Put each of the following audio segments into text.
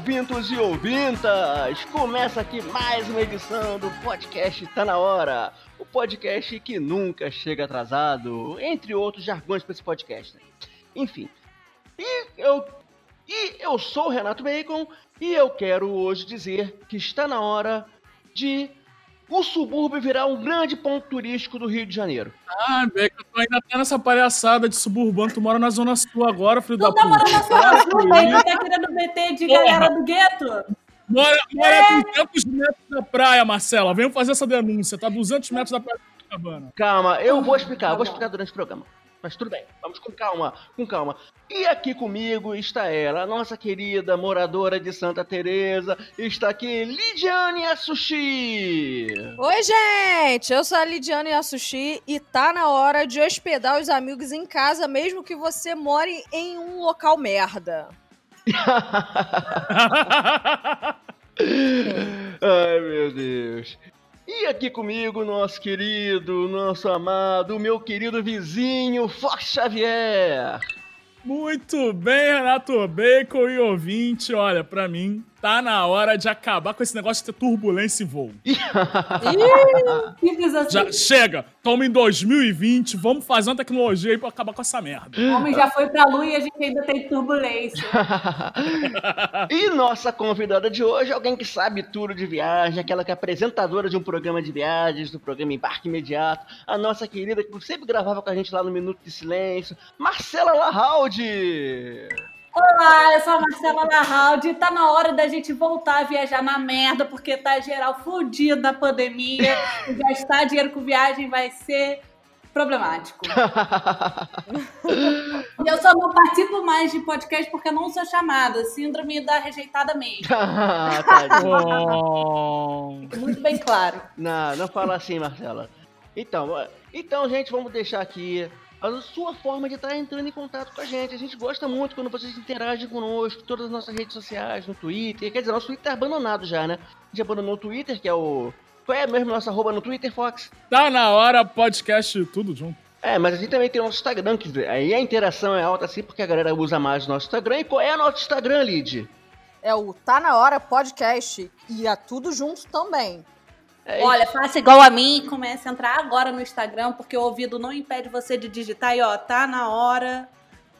ouvintos e ouvintas! Começa aqui mais uma edição do podcast Tá Na Hora, o podcast que nunca chega atrasado, entre outros jargões para esse podcast. Né? Enfim, e eu, e eu sou o Renato Bacon e eu quero hoje dizer que está na hora de o subúrbio virar um grande ponto turístico do Rio de Janeiro. Ah, Beca, tu ainda tá nessa palhaçada de suburbano, tu mora na Zona Sul agora, filho tu da tá puta. morando na Zona Sul, mas tá querendo meter de Porra. galera do gueto? Mora, mora a 200 metros da praia, Marcela. Venham fazer essa denúncia, tá 200 metros da praia de Copacabana. Calma, eu vou explicar, eu vou Tá explicar durante o programa. Mas tudo bem, vamos com calma, com calma. E aqui comigo está ela, a nossa querida moradora de Santa Teresa, está aqui Lidiane Sushi. Oi, gente! Eu sou a Lidiane Yasushi e tá na hora de hospedar os amigos em casa, mesmo que você more em um local merda. Ai, meu Deus. E aqui comigo, nosso querido, nosso amado, meu querido vizinho, Fox Xavier. Muito bem, Renato Bacon e ouvinte. Olha, pra mim, tá na hora de acabar com esse negócio de ter turbulência em voo. Assim. Já chega, toma em 2020, vamos fazer uma tecnologia aí pra acabar com essa merda. O homem já foi pra lua e a gente ainda tem turbulência. e nossa convidada de hoje é alguém que sabe tudo de viagem, aquela que é apresentadora de um programa de viagens, do programa Embarque Imediato, a nossa querida que sempre gravava com a gente lá no Minuto de Silêncio, Marcela Lahaldi. Olá, eu sou a Marcela Larraldi e tá na hora da gente voltar a viajar na merda, porque tá geral fudido da pandemia. e gastar dinheiro com viagem vai ser problemático. E eu só não participo mais de podcast porque eu não sou chamada. Síndrome da rejeitada mesmo. Ah, tadinho. Oh. Muito bem claro. Não, não fala assim, Marcela. Então, então, gente, vamos deixar aqui a sua forma de estar entrando em contato com a gente. A gente gosta muito quando vocês interagem conosco, todas as nossas redes sociais, no Twitter. Quer dizer, nosso Twitter tá abandonado já, né? A gente abandonou o Twitter, que é o. Qual é mesmo nossa arroba no Twitter, Fox? Tá na hora, podcast tudo junto. É, mas a gente também tem o nosso Instagram, que aí a interação é alta assim, porque a galera usa mais o nosso Instagram. E qual é o nosso Instagram, Lid? É o Tá Na Hora Podcast e é tudo junto também. É Olha, faça igual a mim e comece a entrar agora no Instagram, porque o ouvido não impede você de digitar e ó, tá na hora.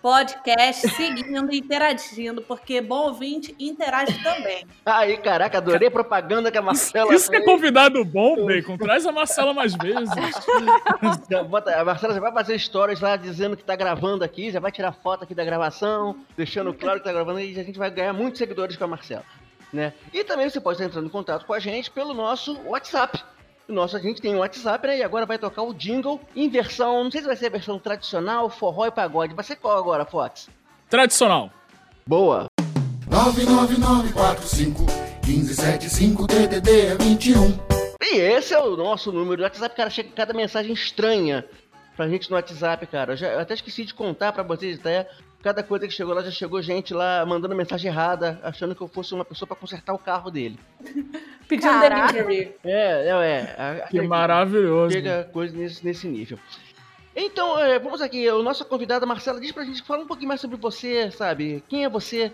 Podcast, seguindo e interagindo, porque bom ouvinte interage também. Aí, caraca, adorei a propaganda que a Marcela Isso que é convidado bom, Bacon. Traz a Marcela mais vezes. A Marcela já vai fazer stories lá dizendo que tá gravando aqui, já vai tirar foto aqui da gravação, deixando claro que tá gravando e a gente vai ganhar muitos seguidores com a Marcela. Né? E também você pode estar entrando em contato com a gente pelo nosso WhatsApp. O nosso, a gente tem um WhatsApp, né? E agora vai tocar o jingle em versão. Não sei se vai ser a versão tradicional, forró e pagode. Vai ser qual agora, Fox? Tradicional. Boa! 999451575 DDD é 21. E esse é o nosso número do WhatsApp, cara. Chega cada mensagem estranha pra gente no WhatsApp, cara. Eu, já, eu até esqueci de contar pra vocês até. Cada coisa que chegou lá, já chegou gente lá mandando mensagem errada, achando que eu fosse uma pessoa pra consertar o carro dele. Pedindo delivery. É, é, é. A- Que a- maravilhoso. Chega coisa nesse, nesse nível. Então, é, vamos aqui. O nosso convidado, Marcela, diz pra gente, fala um pouquinho mais sobre você, sabe? Quem é você?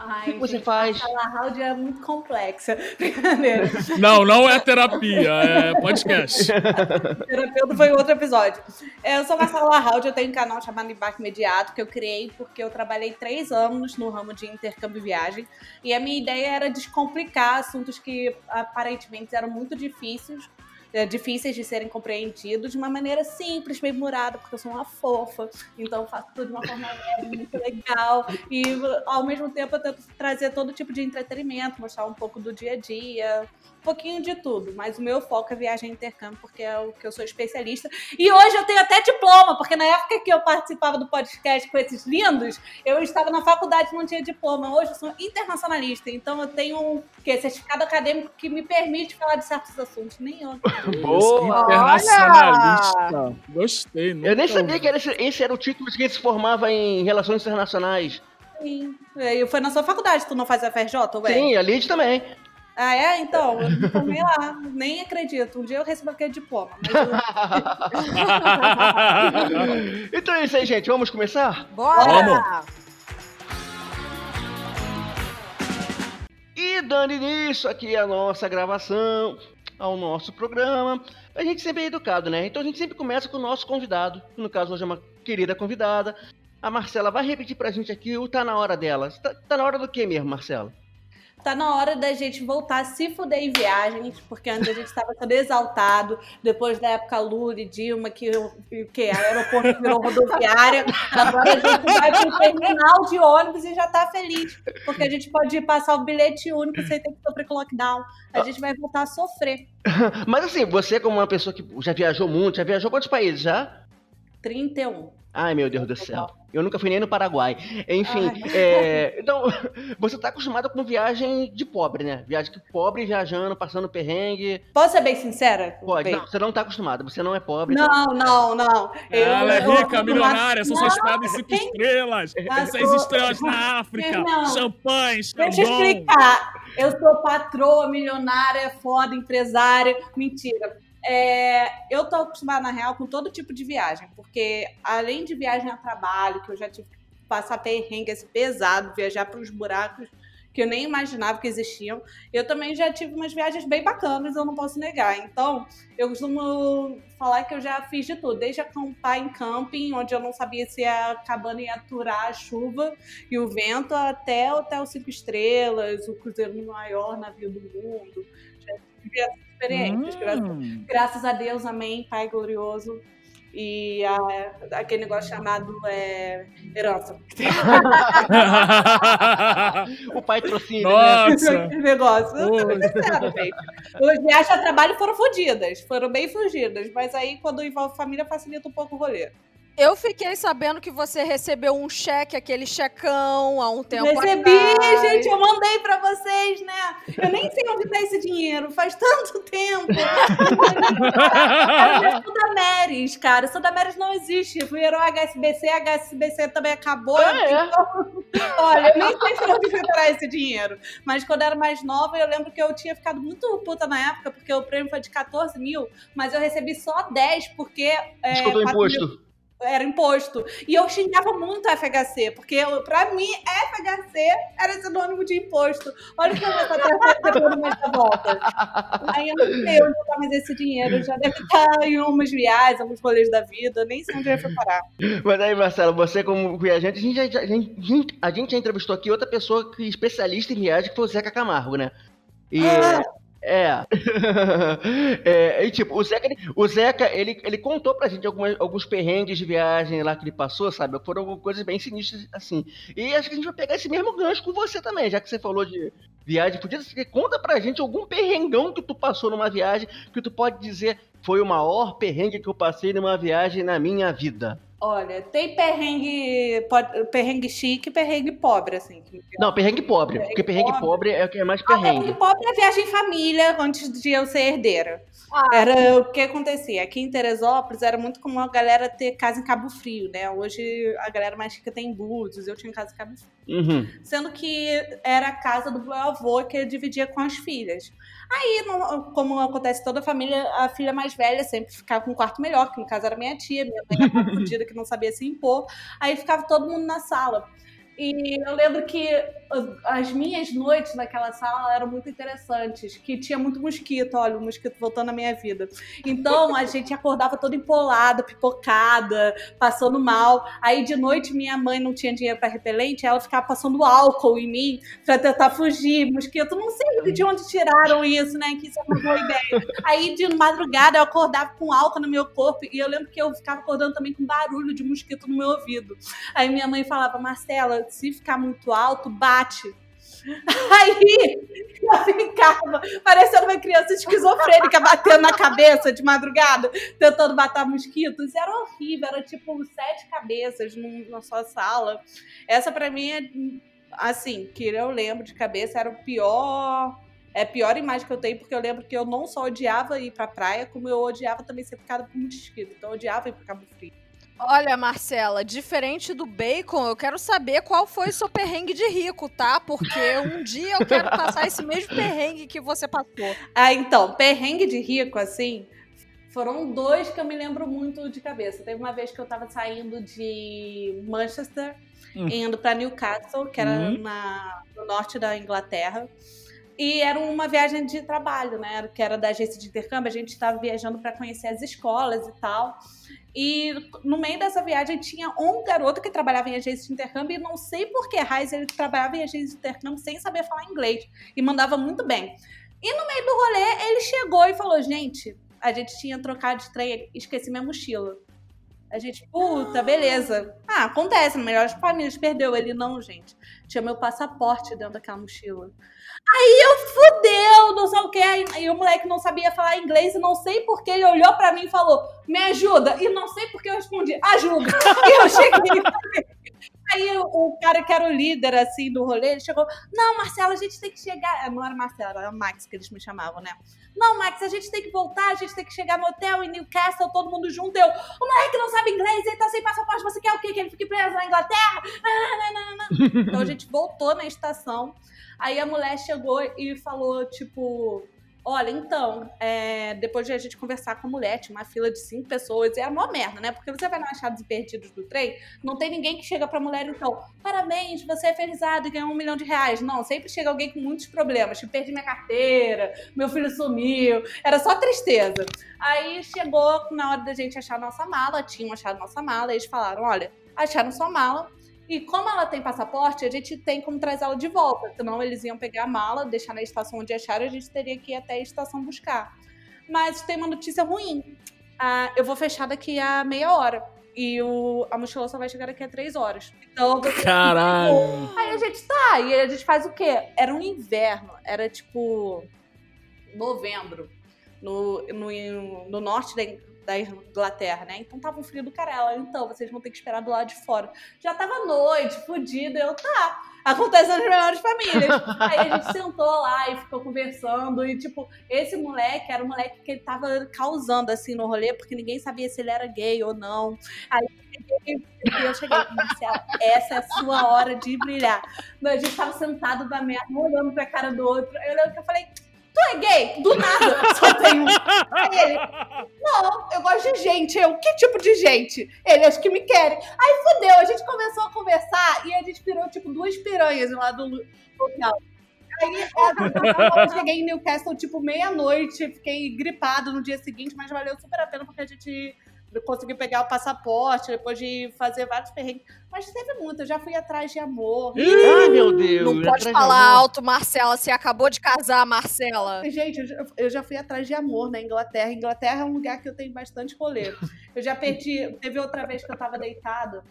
Ai, O que que você gente, faz? A Larraldi é muito complexa. Brincadeira. Não, não é terapia, é podcast. Terapeuta foi outro episódio. É, eu sou Marcela Larraldi, eu tenho um canal chamado Embarque Imediato, que eu criei porque eu trabalhei três anos no ramo de intercâmbio e viagem. E a minha ideia era descomplicar assuntos que aparentemente eram muito difíceis. É, Difíceis de serem compreendidos de uma maneira simples, bem humorada, porque eu sou uma fofa, então faço tudo de uma forma muito legal. E ao mesmo tempo eu tento trazer todo tipo de entretenimento, mostrar um pouco do dia a dia, pouquinho de tudo, mas o meu foco é viagem e intercâmbio, porque é o que eu sou especialista. E hoje eu tenho até diploma, porque na época que eu participava do podcast com esses lindos, eu estava na faculdade e não tinha diploma. Hoje eu sou internacionalista, então eu tenho um que, certificado acadêmico que me permite falar de certos assuntos. Nem eu. Boa! Internacionalista. Gostei. Eu nem sabia ouvi. que era esse, esse era o título de quem se formava em Relações Internacionais. Sim. E Foi na sua faculdade, tu não faz a FRJ, ué? Sim, a Lid também. Ah, é? Então, eu me formei lá. Nem acredito. Um dia eu recebo aquele diploma. Mas eu- então é isso aí, gente. Vamos começar? Bora! Vamos. E dando início aqui a nossa gravação, ao nosso programa, a gente sempre é educado, né? Então a gente sempre começa com o nosso convidado, que no caso hoje é uma querida convidada. A Marcela vai repetir pra gente aqui o Tá Na Hora dela. Tá, tá na hora do que mesmo, Marcela? Tá na hora da gente voltar a se fuder em viagens, porque antes a gente estava todo exaltado, depois da época Lula e Dilma, que o que aeroporto virou rodoviária, agora a gente vai pro terminal de ônibus e já tá feliz, porque a gente pode passar o bilhete único sem ter que sofrer com lockdown. A gente vai voltar a sofrer. Mas assim, você como uma pessoa que já viajou muito, já viajou quantos países já? 31. Ai, meu Deus do céu. Eu nunca fui nem no Paraguai. Enfim, é, então, você tá acostumada com viagem de pobre, né? Viagem de pobre, viajando, passando perrengue. Posso ser bem sincera? Pode. Bem? Não, você não tá acostumada, você não é pobre. Não, não, não. Ela é eu- rica, milionária, são suas paradas cinco quem- estrelas. Mas Seis tô- estrelas na África. Não. Champanhe, Deixa eu Xandão. explicar. Eu sou patroa, milionária, foda, empresária. Mentira. É, eu tô acostumada, na real, com todo tipo de viagem. Porque além de viagem a trabalho, que eu já tive que passar perrengue esse pesado, viajar para os buracos que eu nem imaginava que existiam, eu também já tive umas viagens bem bacanas, eu não posso negar. Então, eu costumo falar que eu já fiz de tudo, desde acampar em camping, onde eu não sabia se a cabana ia aturar a chuva e o vento, até hotel cinco estrelas, o cruzeiro maior navio do mundo. Já tive experiências, graças, Hum. graças a Deus, amém, Pai glorioso. E a- aquele negócio chamado é, herança. O patrocínio, né? Nossa. Aquele negócio. Oi. Sério, gente. As viagens a trabalho foram fodidas, foram bem fugidas, mas aí quando envolve família facilita um pouco o rolê. Eu fiquei sabendo que você recebeu um cheque, aquele checão, há um tempo Recebi, atrás. gente, eu mandei pra vocês, né? Eu nem sei onde tá esse dinheiro, faz tanto tempo. Eu sou da Meris, cara. Eu sou da Meris não existe. Virou HSBC, HSBC também acabou. Ah, é? Então, olha, eu nem sei se onde foi parar esse dinheiro. Mas quando eu era mais nova, eu lembro que eu tinha ficado muito puta na época, porque o prêmio foi de 14 mil, mas eu recebi só 10, porque. É, Descontou o 4 mil imposto. Era imposto. E eu xingava muito a FHC, porque pra mim, FHC era sinônimo de imposto. Olha o que eu vou estar depois mais volta. Aí eu não sei onde tá mais esse dinheiro. Já deve estar em umas viagens, alguns rolês da vida. Nem sei onde vai parar. Mas aí, Marcelo, você como viajante, a gente, já, a, gente, a gente já entrevistou aqui outra pessoa que é especialista em viagem, que foi o Zeca Camargo, né? E... Ah. É. é. E tipo, o Zeca, o Zeca, ele, ele contou pra gente algumas, alguns perrengues de viagem lá que ele passou, sabe? Foram coisas bem sinistras, assim. E acho que a gente vai pegar esse mesmo gancho com você também, já que você falou de viagem. Podia conta pra gente algum perrengão que tu passou numa viagem que tu pode dizer foi o maior perrengue que eu passei numa viagem na minha vida. Olha, tem perrengue, pode- perrengue chique e perrengue pobre, assim. Não, perrengue pobre. Perrengue porque perrengue pobre. pobre é o que é mais Perrengue perrengue. pobre é viagem em família antes de eu ser herdeira. Ah. Era o que acontecia. Aqui em Teresópolis era muito comum a galera ter casa em Cabo Frio, né? Hoje a galera mais rica tem em Búzios, eu tinha casa em Cabo Frio. Uhum. Sendo que era a casa do meu avô que ele dividia com as filhas. Aí, não- como acontece toda a família, a filha mais velha sempre ficava com um quarto melhor, que no caso era minha tia, minha mãe era fodida que não sabia se impor. Aí ficava todo mundo na sala. E eu lembro que as minhas noites naquela sala eram muito interessantes, que tinha muito mosquito, olha, o mosquito voltando na minha vida. Então a gente acordava toda empolada, pipocada, passando mal. Aí de noite minha mãe não tinha dinheiro para repelente, ela ficava passando álcool em mim para tentar fugir. Mosquito, não sei de onde tiraram isso, né? Que isso é uma boa ideia. Aí de madrugada eu acordava com álcool no meu corpo e eu lembro que eu ficava acordando também com barulho de mosquito no meu ouvido. Aí minha mãe falava, Marcela, se ficar muito alto, bate. Aí eu ficava parecendo uma criança esquizofrênica batendo na cabeça de madrugada, tentando matar mosquitos. Era horrível, era tipo sete cabeças num- na sua sala. Essa pra mim é assim, que eu lembro de cabeça, era o pior. É a pior imagem que eu tenho, porque eu lembro que eu não só odiava ir pra praia, como eu odiava também ser picada por mosquito. Então eu odiava ir pra Cabo Frio. Olha, Marcela, diferente do bacon, eu quero saber qual foi o seu perrengue de rico, tá? Porque um dia eu quero passar esse mesmo perrengue que você passou. Ah, então, perrengue de rico, assim, foram dois que eu me lembro muito de cabeça. Teve uma vez que eu tava saindo de Manchester, Hum. indo pra Newcastle, que era Hum. na- no norte da Inglaterra. E era uma viagem de trabalho, né? Que era da agência de intercâmbio. A gente estava viajando para conhecer as escolas e tal. E no meio dessa viagem tinha um garoto que trabalhava em agência de intercâmbio e não sei por que raiz ele trabalhava em agência de intercâmbio sem saber falar inglês e mandava muito bem. E no meio do rolê ele chegou e falou: "Gente, a gente tinha trocado de trem, esqueci minha mochila". A gente, puta, beleza. Ah, acontece, melhores famílias perdeu ele não, gente. Tinha meu passaporte dentro daquela mochila. Aí eu fudeu, não sei o que. Aí o moleque não sabia falar inglês e não sei porque ele olhou pra mim e falou: Me ajuda. E não sei porque eu respondi: Ajuda. e eu cheguei. Aí o cara que era o líder, assim, do rolê, ele chegou, não, Marcela, a gente tem que chegar... Não era Marcela, era Max que eles me chamavam, né? Não, Max, a gente tem que voltar, a gente tem que chegar no hotel em Newcastle, todo mundo junto. Eu, o moleque não sabe inglês, ele tá sem passaporte, você quer o quê? Que ele fique preso na Inglaterra? Então a gente voltou na estação, aí a mulher chegou e falou, tipo Olha, então, é, depois de a gente conversar com a mulher, tinha uma fila de cinco pessoas, e é uma merda, né? Porque você vai na achados e perdidos do trem, não tem ninguém que chega pra mulher, então, parabéns, você é felizado e ganhou um milhão de reais. Não, sempre chega alguém com muitos problemas. Tipo, perdi minha carteira, meu filho sumiu, era só tristeza. Aí chegou na hora da gente achar nossa mala, tinham achado nossa mala, eles falaram: olha, acharam sua mala, e como ela tem passaporte, a gente tem como trazer ela de volta. Senão eles iam pegar a mala, deixar na estação onde acharam e a gente teria que ir até a estação buscar. Mas tem uma notícia ruim. Ah, eu vou fechar daqui a meia hora. E o, a mochila só vai chegar daqui a três horas. Então, Caralho! Aí a gente tá, e a gente faz o quê? Era um inverno, era tipo novembro, no, no, no norte da, Inglaterra, né? Então tava um frio do caralho. Então, vocês vão ter que esperar do lado de fora. Já tava noite, fodido. Eu, tá. Acontece nas melhores famílias. Aí a gente sentou lá e ficou conversando. E, tipo, esse moleque era um moleque que ele tava causando, assim, no rolê, porque ninguém sabia se ele era gay ou não. Aí eu cheguei, Marcela, essa é a sua hora de brilhar. A gente tava sentado da merda, um olhando pra cara do outro. Eu lembro que eu falei, tu é gay? Do nada, só tem um. Aí ele, não, eu gosto de gente. Eu, que tipo de gente? Ele, acho que me querem. Aí fudeu, a gente começou a conversar e a gente virou, tipo, duas piranhas lá do hotel. Aí eu cheguei em Newcastle, tipo, meia-noite, fiquei gripado no dia seguinte, mas valeu super a pena porque a gente consegui pegar o passaporte, depois de fazer vários perrengues. Mas teve muito, eu já fui atrás de amor. Ai, meu Deus. Não pode falar alto, Marcela. Você acabou de casar, Marcela. Gente, eu já, fui atrás de amor na Inglaterra. Inglaterra é um lugar que eu tenho bastante rolê. Eu já perdi. Teve outra vez que eu tava deitada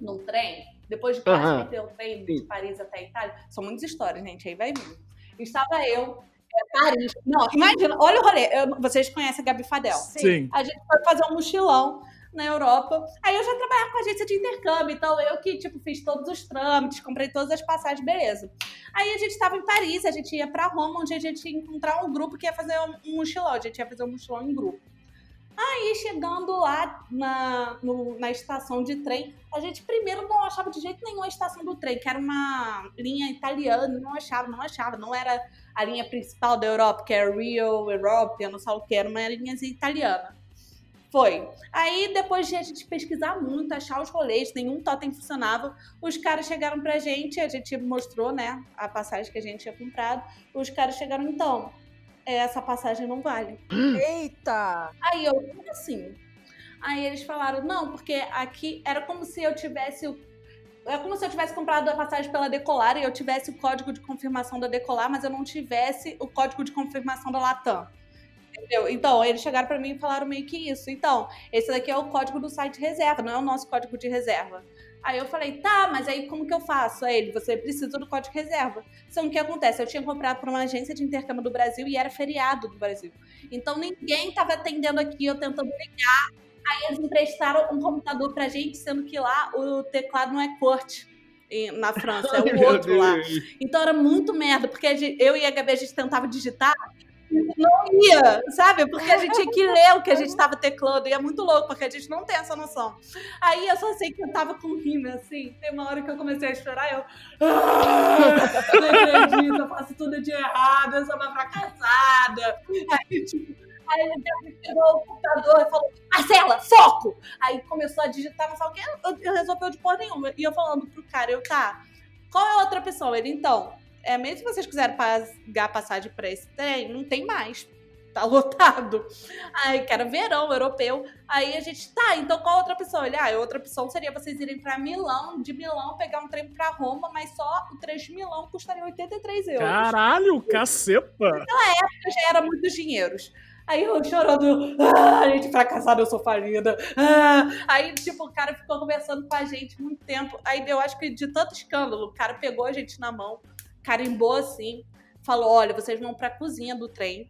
num trem, depois de quase perder o trem de Paris até a Itália. São muitas histórias, gente, aí vai vir. Estava eu, é, Paris. Não, imagina, olha o rolê. Eu- vocês conhecem a Gabi Fadel. Sim. A gente foi fazer um mochilão na Europa. Aí eu já trabalhava com agência de intercâmbio, então eu que, tipo, fiz todos os trâmites, comprei todas as passagens, beleza. Aí a gente estava em Paris, a gente ia pra Roma, onde a gente ia encontrar um grupo que ia fazer um, um mochilão. A gente ia fazer um mochilão em grupo. Aí, chegando lá na, no- na estação de trem, a gente primeiro não achava de jeito nenhum a estação do trem, que era uma linha italiana, não achava, não achava, não era a linha principal da Europa, que era Rio, Europe, eu não sei o que, era uma linha italiana. Foi. Aí, depois de a gente pesquisar muito, achar os rolês, nenhum totem funcionava, os caras chegaram pra gente, a gente mostrou, né, a passagem que a gente tinha comprado, os caras chegaram, então, essa passagem não vale. Eita! Aí eu, como assim? Aí eles falaram, não, porque aqui era como se eu tivesse. o- É como se eu tivesse comprado a passagem pela Decolar e eu tivesse o código de confirmação da Decolar, mas eu não tivesse o código de confirmação da Latam. Entendeu? Então, eles chegaram pra mim e falaram meio que isso. Então, esse daqui é o código do site reserva, não é o nosso código de reserva. Aí eu falei, tá, mas aí como que eu faço? Aí ele, você precisa do código de reserva. Que o que acontece? Eu tinha comprado por uma agência de intercâmbio do Brasil e era feriado do Brasil. Então ninguém tava atendendo aqui, eu tentando ligar. Aí eles emprestaram um computador pra gente, sendo que lá o teclado não é corte na França, é o outro lá. Então era muito merda, porque eu e a Gabi a gente tentava digitar e não ia, sabe? Porque a gente tinha que ler o que a gente estava teclando e é muito louco, porque a gente não tem essa noção. Aí eu só sei que eu tava com rima, assim. Tem uma hora que eu comecei a chorar, eu. "Ah, não acredito, eu faço tudo de errado, eu sou uma fracassada. Aí, tipo. Aí ele pegou o computador e falou, Marcela, foco! Aí começou a digitar, não sei o que, eu, eu resolveu de porra nenhuma. E eu falando pro cara, eu, tá, qual é a outra opção? Ele, então, é, mesmo se vocês quiserem pagar passagem pra esse trem, não tem mais. Tá lotado. Aí, que era verão europeu. Aí a gente, tá, então qual outra opção? Ele, ah, outra opção seria vocês irem pra Milão, de Milão pegar um trem pra Roma, mas só o trecho de Milão custaria 83 euros. Caralho, caceta! já era muitos dinheiros. Aí eu chorando, ah, gente fracassada, eu sou falida. Ah. Aí, tipo, o cara ficou conversando com a gente muito tempo. Aí eu acho que de tanto escândalo, o cara pegou a gente na mão, carimbou assim, falou: olha, vocês vão pra cozinha do trem.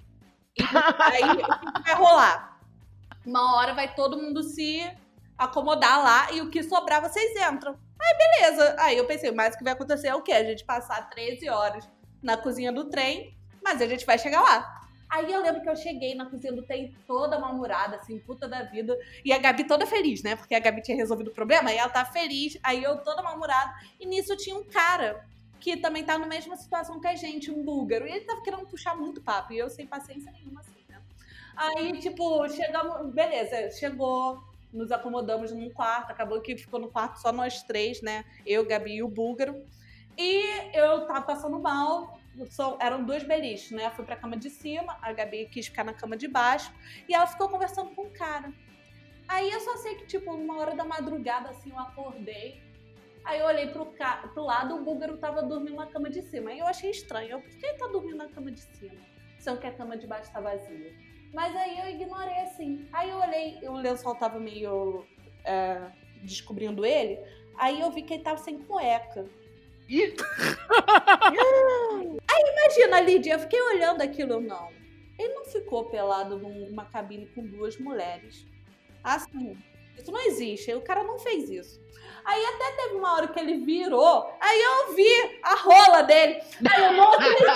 E aí o que vai rolar? Uma hora vai todo mundo se acomodar lá e o que sobrar vocês entram. Aí, beleza. Aí eu pensei, mas o que vai acontecer é o quê? A gente passar 13 horas na cozinha do trem, mas a gente vai chegar lá. Aí eu lembro que eu cheguei na cozinha do trem toda mal-humorada, assim, puta da vida. E a Gabi toda feliz, né? Porque a Gabi tinha resolvido o problema, e ela tá feliz. Aí eu toda mal-humorada. E nisso tinha um cara que também tá na mesma situação que a gente, um búlgaro. E ele tava querendo puxar muito papo. E eu sem paciência nenhuma, assim, né? Aí, tipo, chegamos. Beleza, chegou. Nos acomodamos num quarto. Acabou que ficou no quarto só nós três, né? Eu, Gabi e o búlgaro. E eu tava passando mal eram dois beliches, né? Eu fui pra cama de cima, a Gabi quis ficar na cama de baixo, e ela ficou conversando com o cara. Aí eu só sei que, tipo, uma hora da madrugada, assim, eu acordei. Aí eu olhei pro, ca... pro lado, o búlgaro tava dormindo na cama de cima. Aí eu achei estranho. Eu, por que ele tá dormindo na cama de cima? Sendo que a cama de baixo tá vazia. Mas aí eu ignorei, assim. Aí eu olhei, o lençol tava meio é, descobrindo ele. Aí eu vi que ele tava sem cueca. Ih! Aí imagina, Lídia, eu fiquei olhando aquilo, não. Ele não ficou pelado numa cabine com duas mulheres. Assim, isso não existe. O cara não fez isso. Aí até teve uma hora que ele virou, aí eu vi a rola dele. Aí eu não acredito.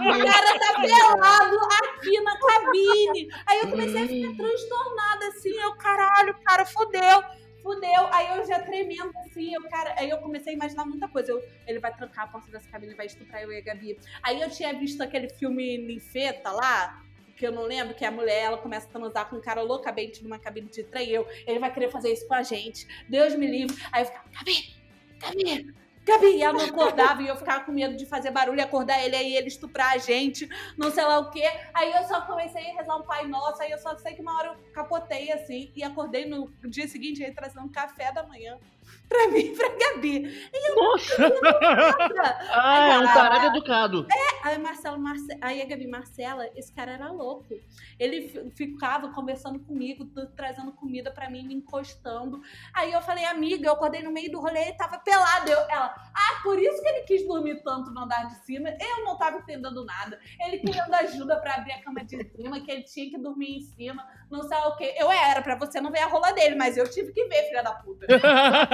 O cara tá pelado aqui na cabine. Aí eu comecei a ficar transtornada assim. Eu, caralho, cara, fodeu fudeu. Aí eu já tremendo assim, eu, cara, aí eu comecei a imaginar muita coisa. Eu, ele vai trancar a porta dessa cabine e vai estuprar eu e a Gabi. Aí eu tinha visto aquele filme Ninfeta lá, que eu não lembro, que a mulher ela começa a transar com um cara loucamente numa cabine de trem. Eu, ele vai querer fazer isso com a gente. Deus me livre. Aí eu ficava, Gabi, Gabi, Gabi, e ela não acordava e eu ficava com medo de fazer barulho e acordar ele, aí ele estuprar a gente, não sei lá o quê. Aí eu só comecei a rezar um Pai Nosso, aí eu só sei que uma hora eu capotei assim e acordei no dia seguinte aí trazendo um café da manhã pra mim e pra Gabi. E eu Nossa! Ah, é um tarado educado. Aí Marcelo, Marce... aí a Gabi Marcela, esse cara era louco. Ele fi- ficava conversando comigo, trazendo comida pra mim, me encostando. Aí eu falei, amiga, eu acordei no meio do rolê e tava pelado. Eu, ela, ah, por isso que ele quis dormir tanto no andar de cima. Eu não tava entendendo nada. Ele querendo ajuda pra abrir a cama de cima, que ele tinha que dormir em cima, não sei o quê. Eu "É, era pra você não ver a rola dele, mas eu tive que ver, filha da puta.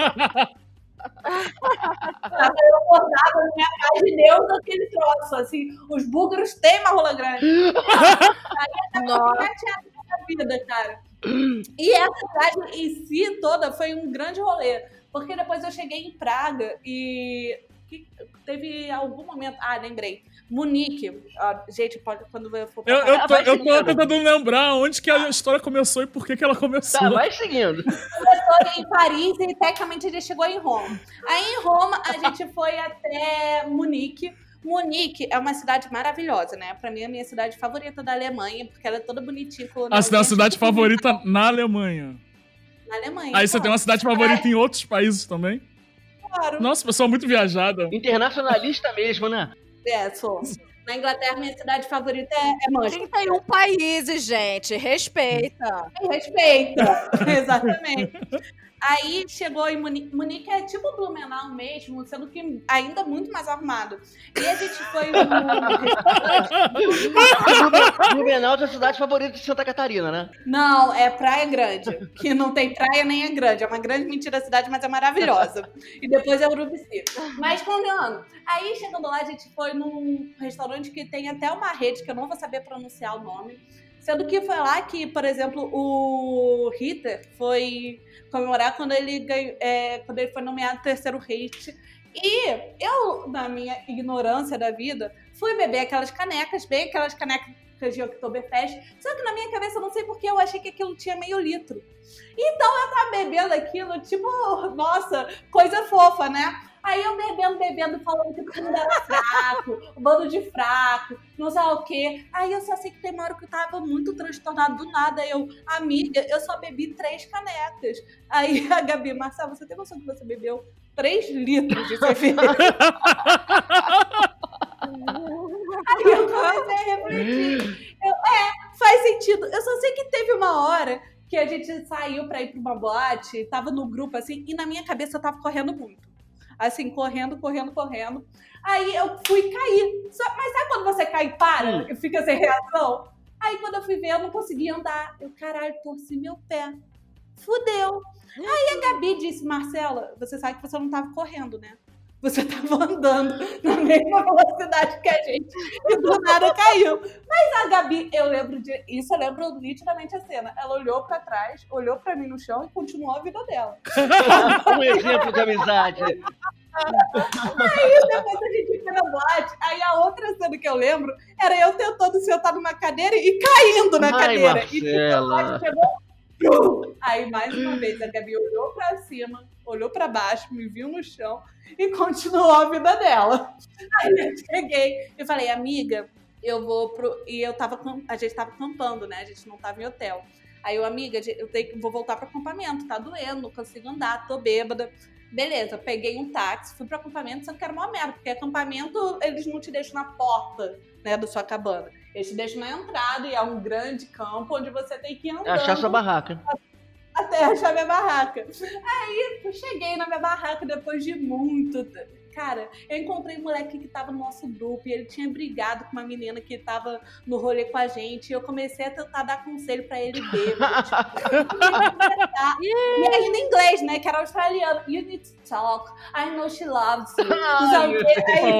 Eu acordada na minha paz de Deus aquele troço, assim. Os búlgaros têm uma rola grande. Chateada com a vida, cara. E essa viagem em si toda foi um grande rolê. Porque depois eu cheguei em Praga e teve algum momento. Ah, lembrei. Munique. Ó, gente, pode, quando eu for pra Eu, eu, tô, eu tô tentando lembrar onde que a história começou e por que, que ela começou. Tá, vai seguindo. começou em Paris e tecnicamente a gente chegou em Roma. Aí em Roma a gente foi até Munique. Munique é uma cidade maravilhosa, né? Pra mim é a minha cidade favorita da Alemanha, porque ela é toda bonitinha. A cidade, cidade favorita na Alemanha. Na Alemanha. Aí você Pô, tem uma cidade favorita em outros países também? Claro. Nossa, pessoa muito viajada. Internacionalista mesmo, né? É, sou. Na Inglaterra, minha cidade favorita é, é Manchester. 31 países, gente. Respeita. Respeita. Exatamente. Aí chegou em Munique. Munique é tipo Blumenau mesmo, sendo que ainda muito mais arrumado. E a gente foi no Blumenau é a cidade favorita de Santa Catarina, né? Não, é Praia Grande. Que não tem praia nem é grande. É uma grande mentira a cidade, mas é maravilhosa. E depois é Urubici. Mas continuando. Aí, chegando lá, a gente foi num restaurante que tem até uma rede, que eu não vou saber pronunciar o nome. Sendo que foi lá que, por exemplo, o Hitler foi comemorar quando ele, ganhou, é, quando ele foi nomeado terceiro hit. E eu, na minha ignorância da vida, fui beber aquelas canecas, bem aquelas canecas de Oktoberfest. Só que na minha cabeça, eu não sei porque, eu achei que aquilo tinha meio litro. Então eu tava bebendo aquilo, tipo, nossa, coisa fofa, né? Aí eu bebendo, bebendo, falando que todo mundo era fraco, um bando de fraco, não sei o quê. Aí eu só sei que tem uma hora que eu tava muito transtornado do nada. Eu, amiga, eu só bebi três canecas. Aí a Gabi, Marcelo, você tem noção que você bebeu três litros de cerveja? Aí eu comecei a refletir. Eu, é, faz sentido. Eu só sei que teve uma hora que a gente saiu pra ir pra uma boate, tava no grupo assim, e na minha cabeça eu tava correndo muito. Assim, correndo, correndo, correndo. Aí eu fui cair. Só- mas sabe quando você cai e para? E fica sem reação? Aí quando eu fui ver, eu não conseguia andar. Eu, caralho, torci meu pé. Fudeu. Aí a Gabi disse, Marcela, você sabe que você não tava correndo, né? Você tava andando na mesma velocidade que a gente e do nada caiu. Mas a Gabi, eu lembro de. Isso eu lembro nitidamente a cena. Ela olhou pra trás, olhou pra mim no chão e continuou a vida dela. Um exemplo de amizade. Aí depois a gente foi na boate. Aí a outra cena que eu lembro era eu tentando sentar numa cadeira e caindo na Ai, cadeira. E Marcela. boate chegou! Aí mais uma vez a Gabi olhou pra cima, olhou pra baixo, me viu no chão e continuou a vida dela. Aí eu cheguei e falei, amiga, eu vou pro. E eu tava. A gente tava acampando, né? A gente não tava em hotel. Aí eu, amiga, eu tenho, vou voltar pro acampamento, tá doendo, não consigo andar, tô bêbada. Beleza, peguei um táxi, fui pro acampamento, só que era uma merda, porque acampamento eles não te deixam na porta, né, da sua cabana. Eles te deixam na entrada e é um grande campo onde você tem que ir andando Achar sua barraca. Até achar minha barraca. Aí eu cheguei na minha barraca depois de muito. Cara, eu encontrei um moleque que tava no nosso grupo e ele tinha brigado com uma menina que tava no rolê com a gente. E eu comecei a tentar dar conselho pra ele bêbado. Tipo, e ainda em inglês, né? Que era australiano. You need to talk. I know she loves you. Quê. Aí,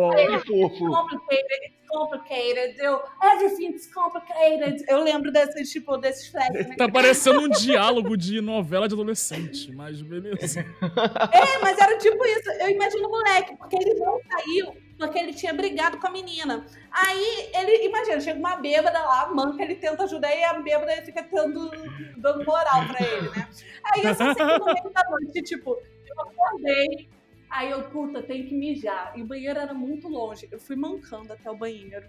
Oh, Que fofo. Complicated. Eu, everything's complicated. Eu lembro desses, tipo, desses flashes. né? tá parecendo um diálogo de novela de adolescente, mas beleza. É, mas era tipo isso. Eu imagino o moleque, porque ele não saiu, porque ele tinha brigado com a menina. Aí ele, imagina, chega uma bêbada lá, manca, ele tenta ajudar e a bêbada fica tendo, dando moral pra ele, né? Aí eu só sei que no meio da noite, tipo, eu acordei, aí eu, puta, tenho que mijar. E o banheiro era muito longe. Eu fui mancando até o banheiro.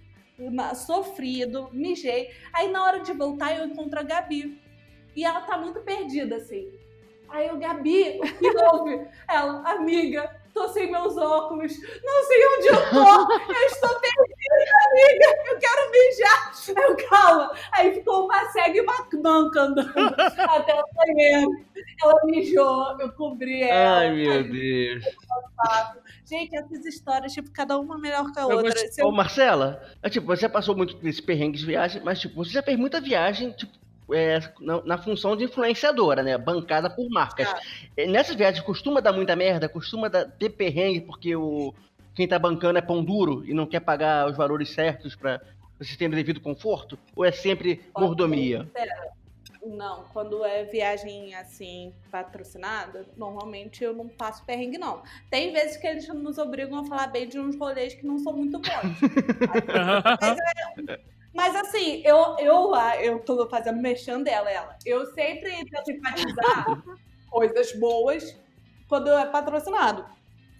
Sofrido, mijei. Aí na hora de voltar eu encontro a Gabi. E ela tá muito perdida, assim. Aí eu, Gabi, o que houve? Ela, amiga, tô sem meus óculos, não sei onde eu tô, eu estou perdida, amiga, eu quero mijar. Aí eu, calma. Aí ficou uma cega e uma andando até o banheiro. Ela mijou, eu cobri ela. Ai, meu Deus. Gente, essas histórias, tipo, cada uma melhor que a Eu outra. gost- Se eu- Ô, Marcela, é, tipo, você passou muito por esse perrengue de viagem, mas tipo, você já fez muita viagem, tipo, é, na, na função de influenciadora, né? Bancada por marcas. É, Nessas viagens costuma dar muita merda, costuma dar, ter perrengue, porque o quem tá bancando é pão duro e não quer pagar os valores certos pra vocês terem devido conforto? Ou é sempre mordomia? Não, quando é viagem assim, patrocinada, normalmente eu não passo perrengue, não. Tem vezes que eles nos obrigam a falar bem de uns rolês que não são muito bons. Mas assim, eu, eu, ah, eu tô fazendo mexendo dela, ela. Eu sempre tento enfatizar coisas boas quando é patrocinado.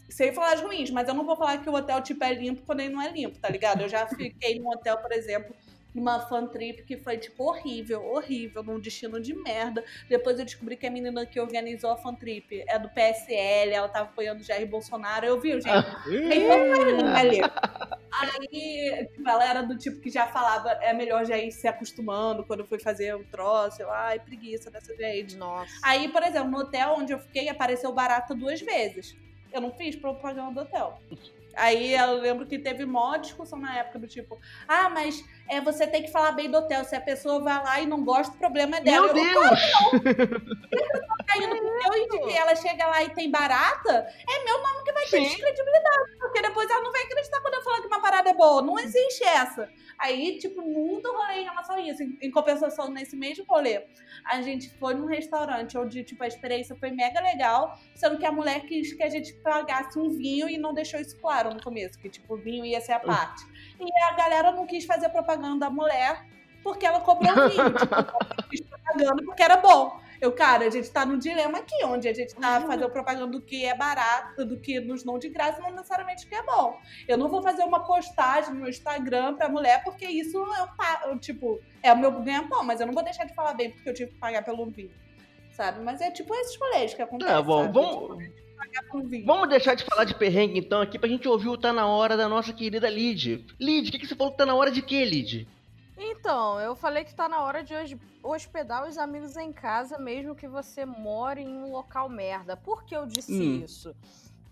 Sem falar as ruins, mas eu não vou falar que o hotel tipo é limpo quando ele não é limpo, tá ligado? Eu já fiquei num hotel, por exemplo, numa fan trip que foi, tipo, horrível, horrível, num destino de merda. Depois eu descobri que a menina que organizou a fan trip é do PSL, ela tava apoiando o Jair Bolsonaro. Eu vi, gente. Tanta ali. Aí, tipo, ela era do tipo que já falava, é melhor já ir se acostumando quando foi fazer o troço. Eu, ai, preguiça dessa gente. Nossa. Aí, por exemplo, no hotel onde eu fiquei, apareceu barata duas vezes. Eu não fiz propaganda do hotel. Aí eu lembro que teve mó discussão na época do tipo, ah, mas é, você tem que falar bem do hotel. Se a pessoa vai lá e não gosta, o problema é dela. Meu Eu, Deus! caindo porque eu indiquei, ela chega lá e tem barata, é meu nome que vai ter descredibilidade. Porque depois ela não vai acreditar quando eu falar que uma parada é boa. Não existe essa. Aí, tipo, muito rolê em relação a isso. Em, em compensação, nesse mesmo rolê, a gente foi num restaurante onde, tipo, a experiência foi mega legal, sendo que a mulher quis que a gente pagasse um vinho e não deixou isso claro no começo, que, tipo, o vinho ia ser a parte. E a galera não quis fazer propaganda da mulher porque ela cobrou o vinho. tipo, ela quis propaganda porque era bom. Eu, cara, a gente tá num dilema aqui, onde a gente tá fazendo propaganda do que é barato, do que nos não de graça, não necessariamente que é bom. Eu não vou fazer uma postagem no Instagram pra mulher, porque isso é um, pa- eu, tipo, é o meu ganha-pão, mas eu não vou deixar de falar bem porque eu tive que pagar pelo vinho. Sabe? Mas é tipo esses rolês que acontecem. Tá bom, sabe? vamos- Vamos deixar de falar de perrengue então aqui pra gente ouvir o Tá Na Hora da nossa querida Lid. Lid, o que, que você falou que tá na hora de quê, Lid? Então, eu falei que tá na hora de hos- hospedar os amigos em casa, mesmo que você more em um local merda. Por que eu disse Hum. isso?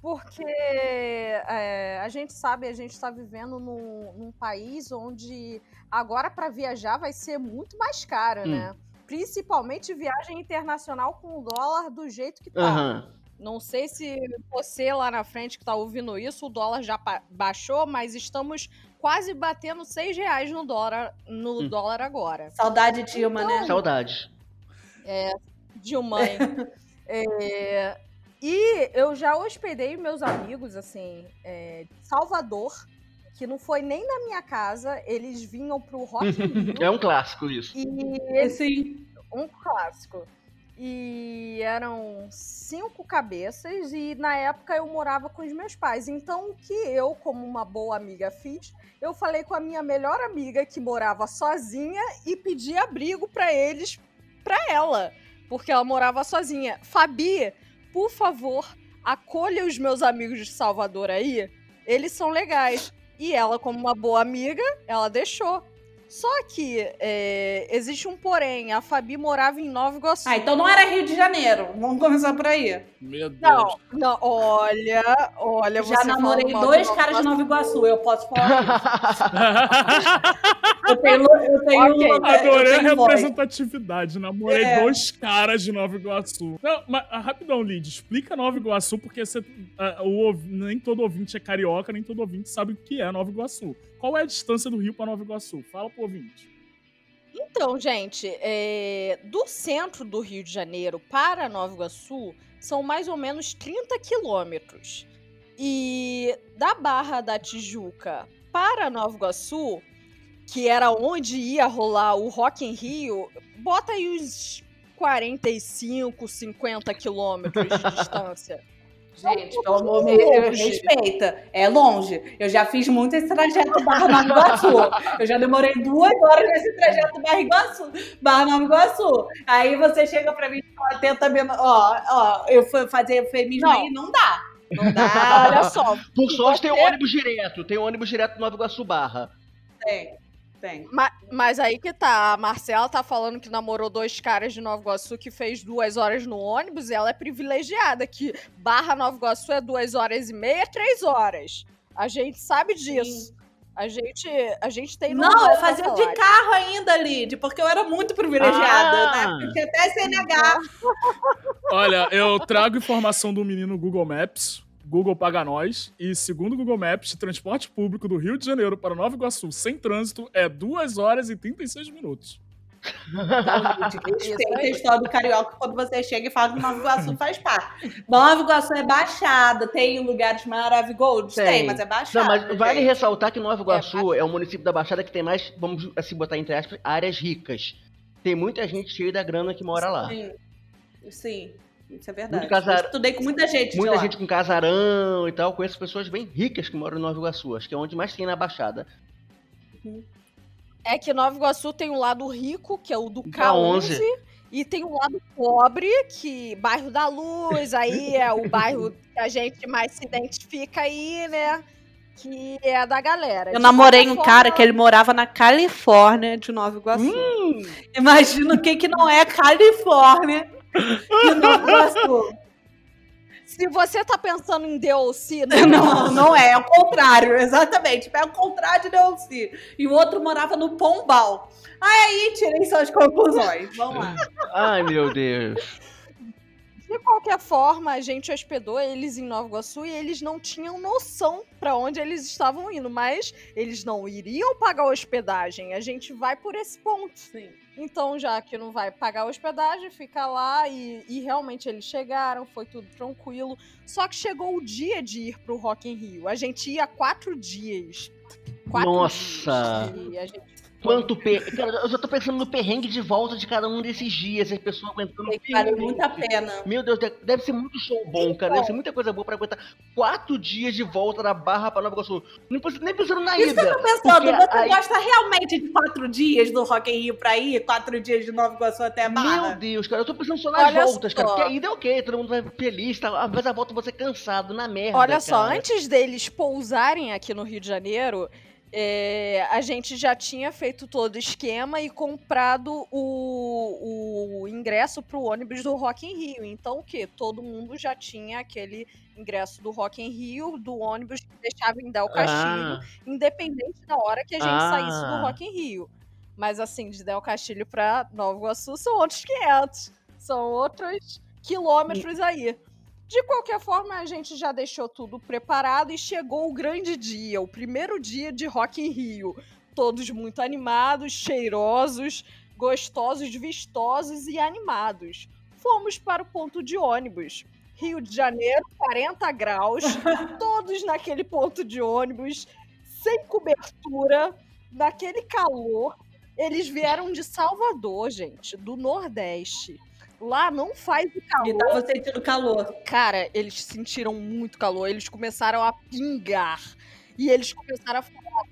Porque é, a gente sabe, a gente está vivendo num, num país onde agora para viajar vai ser muito mais caro, Hum. né? Principalmente viagem internacional com o dólar do jeito que tá. Aham. Não sei se você lá na frente que tá ouvindo isso, o dólar já baixou, mas estamos quase batendo seis reais no dólar, no Hum. dólar agora. Saudade Dilma, né? Saudades. Dilma. É, e eu já hospedei meus amigos, assim, é, Salvador, que não foi nem na minha casa, eles vinham pro Rock in Rio. É um clássico isso. e Esse um clássico. E eram cinco cabeças, e na época eu morava com os meus pais. Então, o que eu, como uma boa amiga, fiz? Eu falei com a minha melhor amiga, que morava sozinha, e pedi abrigo pra eles, pra ela, porque ela morava sozinha. Fabi, por favor, acolha os meus amigos de Salvador aí, eles são legais. E ela, como uma boa amiga, ela deixou. Só que é, existe um porém. A Fabi morava em Nova Iguaçu. Ah, então não era Rio de Janeiro. Vamos começar por aí. Meu Deus. Não, não, olha, olha, Já você namorei dois caras de Nova Iguaçu, eu posso falar. eu tenho, eu tenho, Ok. eu Adorei a tenho voz. representatividade. Namorei É. dois caras de Nova Iguaçu. Não, mas ah, rapidão, Lid, explica Nova Iguaçu, porque você, ah, o nem todo ouvinte é carioca, nem todo ouvinte sabe o que é Nova Iguaçu. Qual é a distância do Rio pra Nova Iguaçu? Fala pro ouvinte. Então, gente, é, do centro do Rio de Janeiro para Nova Iguaçu são mais ou menos 30 quilômetros. E da Barra da Tijuca para Nova Iguaçu, que era onde ia rolar o Rock in Rio, bota aí uns 45, 50 quilômetros de distância. Gente, pelo amor de Deus, respeita. É longe. Eu já fiz muito esse trajeto Barra Nova Iguaçu. Eu já demorei duas horas nesse trajeto Barra Iguaçu, Barra Nova Iguaçu. Aí você chega pra mim e fala, tenta me... Ó, ó, eu fui fazer feminismo Não. aí, não dá. Não dá. Olha só, Por sorte tem ônibus direto. Tem ônibus direto do Nova Iguaçu Barra. Tem, tem. Ma- Mas aí que tá, a Marcela tá falando que namorou dois caras de Nova Iguaçu que fez duas horas no ônibus e ela é privilegiada, que Barra Nova Iguaçu é duas horas e meia, três horas. A gente sabe disso. A gente, a gente tem Não, eu fazia de carro ainda, Lid, porque eu era muito privilegiada. Ah. Né? Tinha até CNH. Olha, eu trago informação do menino Google Maps. Google paga nós. E segundo o Google Maps, transporte público do Rio de Janeiro para Nova Iguaçu sem trânsito é 2 horas e 36 minutos. Respeita a história do carioca quando você chega e fala que Nova Iguaçu faz parte. Nova Iguaçu é baixada, tem lugares maravilhosos? Tem, Tem. mas é baixada. Não, mas vale gente. ressaltar que Nova Iguaçu é, o município da Baixada que tem mais, vamos assim botar entre aspas, áreas ricas. Tem muita gente cheia da grana que mora lá. Sim, sim. Isso é verdade. Muito casar- Eu estudei com muita gente de Muita lá. gente com casarão e tal. Conheço pessoas bem ricas que moram em Nova Iguaçu. Acho que é onde mais tem na Baixada. É que Nova Iguaçu tem um lado rico, que é o do K11. K11, e tem um lado pobre, que bairro da Luz, aí é o bairro que a gente mais se identifica aí, né? Que é da galera. Eu De namorei um qualquer cara forma- que ele morava na Califórnia de Nova Iguaçu. Hum, Imagina o que, que não é Califórnia de Nova Iguaçu. Se você tá pensando em DLC, Não, não é, é o contrário, exatamente. É o contrário de Delci. E o outro morava no Pombal. Aí tirei suas conclusões. Vamos lá. ai, meu Deus. De qualquer forma, a gente hospedou eles em Nova Iguaçu e eles não tinham noção pra onde eles estavam indo, mas eles não iriam pagar a hospedagem. A gente vai por esse ponto. Sim. Então, já que não vai pagar a hospedagem, fica lá e, e realmente eles chegaram, foi tudo tranquilo. Só que chegou o dia de ir pro Rock in Rio. A gente ia quatro dias. Quatro Nossa! gente Quanto per... Cara, eu já tô pensando no perrengue de volta de cada um desses dias, as pessoas aguentando. Tem que vale muito a pena. Meu Deus, deve- ser muito show bom, cara. Deve ser muita coisa boa pra aguentar quatro dias de volta da Barra pra Nova Iguaçu. Nem pensando, nem pensando na Isso que eu ida. tô pensando, você aí- gosta realmente de quatro dias do Rock in Rio pra ir? Quatro dias de Nova Iguaçu até a Meu Barra? Deus, cara, eu tô pensando só nas Olha voltas, cara. só. Porque a ida é ok, todo mundo vai feliz, tá? mas a volta você cansado, na merda. Olha só, cara. antes deles pousarem aqui no Rio de Janeiro, é, a gente já tinha feito todo o esquema e comprado o, o ingresso pro ônibus do Rock in Rio. Então o quê? Todo mundo já tinha aquele ingresso do Rock in Rio, do ônibus que deixava em Del Castilho, Ah, independente da hora que a gente Ah. saísse do Rock in Rio. Mas assim, de Del Castilho pra Nova Iguaçu são outros 500. São outros quilômetros aí. De qualquer forma, a gente já deixou tudo preparado e chegou o grande dia, o primeiro dia de Rock in Rio. Todos muito animados, cheirosos, gostosos, vistosos e animados. Fomos para o ponto de ônibus. Rio de Janeiro, 40 graus, todos naquele ponto de ônibus, sem cobertura, naquele calor. Eles vieram de Salvador, gente, do Nordeste. Lá não faz o calor. E tava sentindo calor. Cara, eles sentiram muito calor. Eles começaram a pingar. E eles começaram a falar: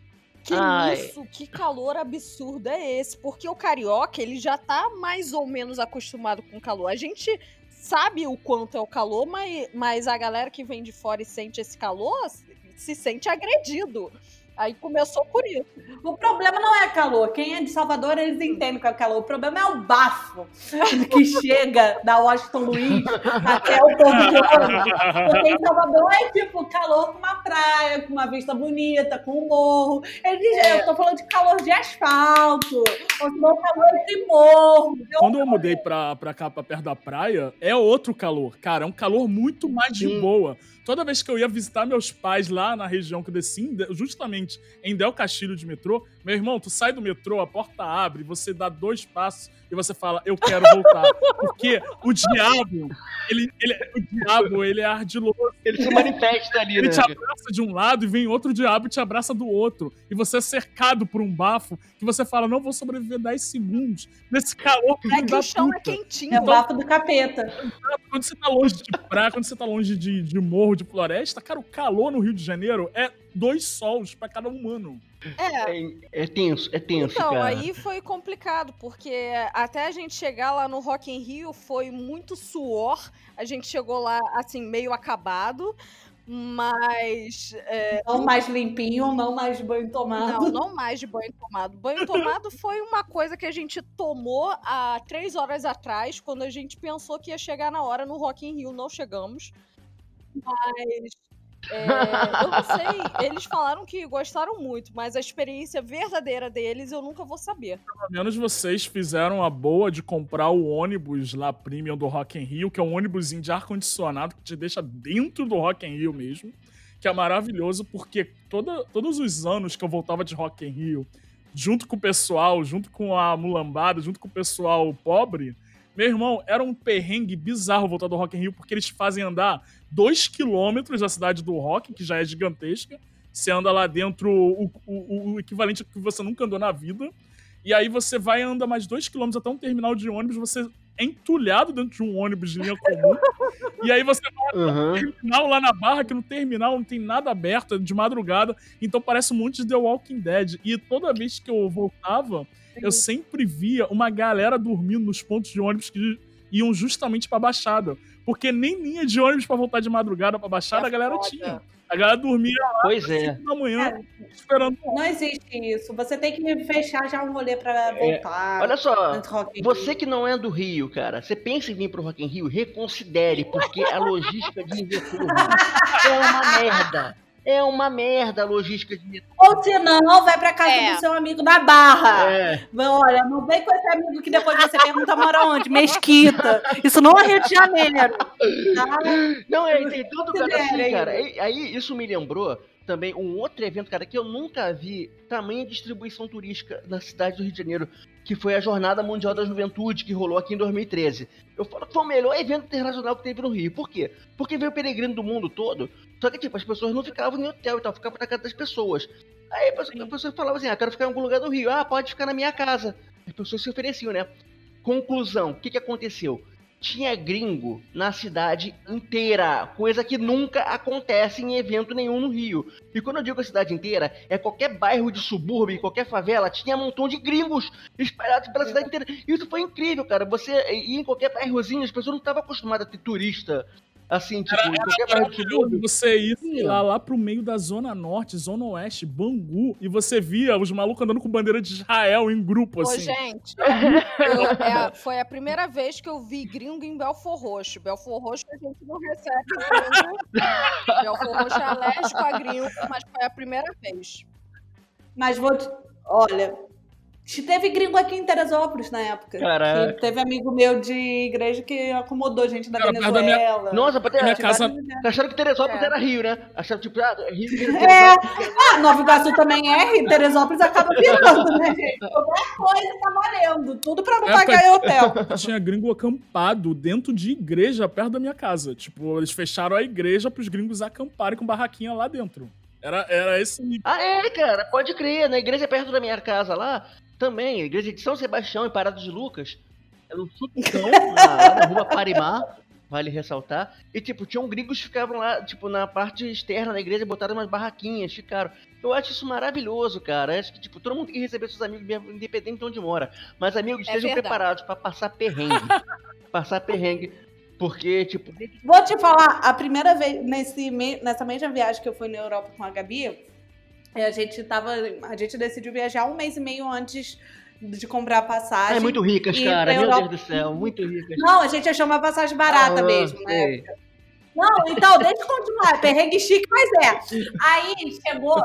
Que Ai. isso? Que calor absurdo é esse? Porque o carioca, ele já tá mais ou menos acostumado com calor. A gente sabe o quanto é o calor, mas, mas a galera que vem de fora e sente esse calor se- se sente agredido. Aí começou por isso. O problema não é calor. Quem é de Salvador, eles entendem que é calor. O problema é o bafo que chega da Washington Luiz até o ponto de. Porque em Salvador é tipo calor com uma praia, com uma vista bonita, com um morro. Eles, Eu tô falando de calor de asfalto, ou se não calor de morro. Quando eu mudei pra, pra cá, pra perto da praia, é outro calor. Cara, é um calor muito mais de Sim. boa. Toda vez que eu ia visitar meus pais lá na região que eu desci, em Em Del Castilho de metrô, meu irmão, tu sai do metrô, a porta abre, você dá dois passos e você fala, eu quero voltar. Porque o diabo, ele, ele- o diabo, ele é ardiloso. Ele se manifesta ali, Ele né? te abraça de um lado e vem outro diabo e te abraça do outro. E você é cercado por um bafo que você fala, não vou sobreviver 10 segundos nesse calor É filho que o chão é puta. quentinho. É o bafo do capeta. Quando você tá longe de praia, quando você tá longe de, de morro, de floresta, cara, o calor no Rio de Janeiro é dois sols pra cada humano. É, É, é tenso, é tenso, Então, cara. aí foi complicado, porque até a gente chegar lá no Rock in Rio foi muito suor. A gente chegou lá, assim, meio acabado, mas... é, Não mais limpinho, não mais banho tomado. não, não mais de banho tomado. Banho tomado foi uma coisa que a gente tomou há três horas atrás, quando a gente pensou que ia chegar na hora no Rock in Rio. Não chegamos. Mas... é, eu não sei, eles falaram que gostaram muito, mas a experiência verdadeira deles eu nunca vou saber. Pelo menos vocês fizeram a boa de comprar o ônibus lá premium do Rock in Rio, que é um ônibusinho de ar-condicionado que te deixa dentro do Rock in Rio mesmo, que é maravilhoso porque toda, todos os anos que eu voltava de Rock in Rio, junto com o pessoal, junto com a mulambada, junto com o pessoal pobre, meu irmão, era um perrengue bizarro voltar do Rock in Rio, porque eles fazem andar dois quilômetros da cidade do Rock, que já é gigantesca. Você anda lá dentro o, o- o equivalente ao que você nunca andou na vida. E aí você vai e anda mais dois quilômetros até um terminal de ônibus, você é entulhado dentro de um ônibus de linha comum. e aí você vai no terminal lá na barra, que no terminal não tem nada aberto, é de madrugada. Então parece um monte de The Walking Dead. E toda vez que eu voltava, eu sempre via uma galera dormindo nos pontos de ônibus que iam justamente pra Baixada. Porque nem linha de ônibus pra voltar de madrugada pra Baixada É a galera foda. tinha. A galera dormia Pois é. às 5 da manhã, esperando. Não existe isso. Você tem que fechar já um rolê pra voltar. Olha só, você que não é do Rio, cara, você pensa em vir pro Rock in Rio, reconsidere, porque a logística de ir pro Rio é uma merda. É uma merda a logística de ir Ou se não, vai pra casa É. do seu amigo na Barra. É. Olha, não vem com esse amigo que depois você pergunta mora onde? Mesquita. Isso não é Rio de Janeiro. Tá? Não, é, tem tudo cara assim, Considere cara. Aí, aí isso me lembrou também um outro evento, cara, que eu nunca vi tamanha distribuição turística na cidade do Rio de Janeiro, que foi a Jornada Mundial da Juventude, que rolou aqui em 2013. Eu falo que foi o melhor evento internacional que teve no Rio. Por quê? Porque veio peregrino do mundo todo, só que, tipo, as pessoas não ficavam em hotel e tal, ficavam na casa das pessoas. Aí a pessoa, a pessoa falava assim, ah, quero ficar em algum lugar do Rio. Ah, pode ficar na minha casa. As pessoas se ofereciam, né? Conclusão, o que, que aconteceu? Tinha gringo na cidade inteira, coisa que nunca acontece em evento nenhum no Rio. E quando eu digo a cidade inteira, é qualquer bairro de subúrbio, qualquer favela, tinha um montão de gringos espalhados pela cidade inteira. Isso foi incrível, cara. Você ia em qualquer bairrozinho, as pessoas não estavam acostumadas a ter turista Assim, tipo, Era- qualquer bairro de subúrbio. Você Sim. lá, lá pro meio da Zona Norte, Zona Oeste, Bangu, e você via os malucos andando com bandeira de Israel em grupo, Ô, assim. gente, eu- é, foi a primeira vez que eu vi gringo em Belfor Roxo. Belfor Roxo a gente não recebe gringo. Belfor Roxo é alérgico a gringo, mas foi a primeira vez. Mas vou. Olha. Teve gringo aqui em Teresópolis na época. Caraca. Teve amigo meu de igreja que acomodou gente da Cara, da minha- Venezuela. Nossa, pra ter, Minha casa- vários lugares. acharam que Teresópolis É. era Rio, né? Acharam, tipo, ah, Rio, Rio, É, ah, Nova Iguaçu também é, e Teresópolis acaba virando, né, gente? Qualquer coisa tá valendo. Tudo pra não É, pagar em hotel. Tinha gringo acampado dentro de igreja perto da minha casa. Tipo, eles fecharam a igreja pros gringos acamparem com barraquinha lá dentro. Era, era esse nível. Ah, é, cara, pode crer. Na igreja perto da minha casa lá, também, a igreja de São Sebastião, em Parada de Lucas, era um subcão, lá na rua Parimar, vale ressaltar. E, tipo, tinham gringos que ficavam lá, tipo, na parte externa da igreja, botaram umas barraquinhas, ficaram. Eu acho isso maravilhoso, cara. Acho que, tipo, todo mundo tem que receber seus amigos, mesmo, independente de onde mora. Mas, amigos, É estejam verdade. preparados pra passar perrengue. passar perrengue. Porque, tipo, Vou te falar, a primeira vez, nesse, nessa mesma viagem que eu fui na Europa com a Gabi, é, a gente tava. A gente decidiu viajar um mês e meio antes de comprar a passagem. é muito ricas, cara. Meu Europa- Deus do céu, muito ricas. Não, a gente achou uma passagem barata Ah, mesmo, né? Não, então, deixa eu continuar. É perrengue chique, mas é. Aí chegou.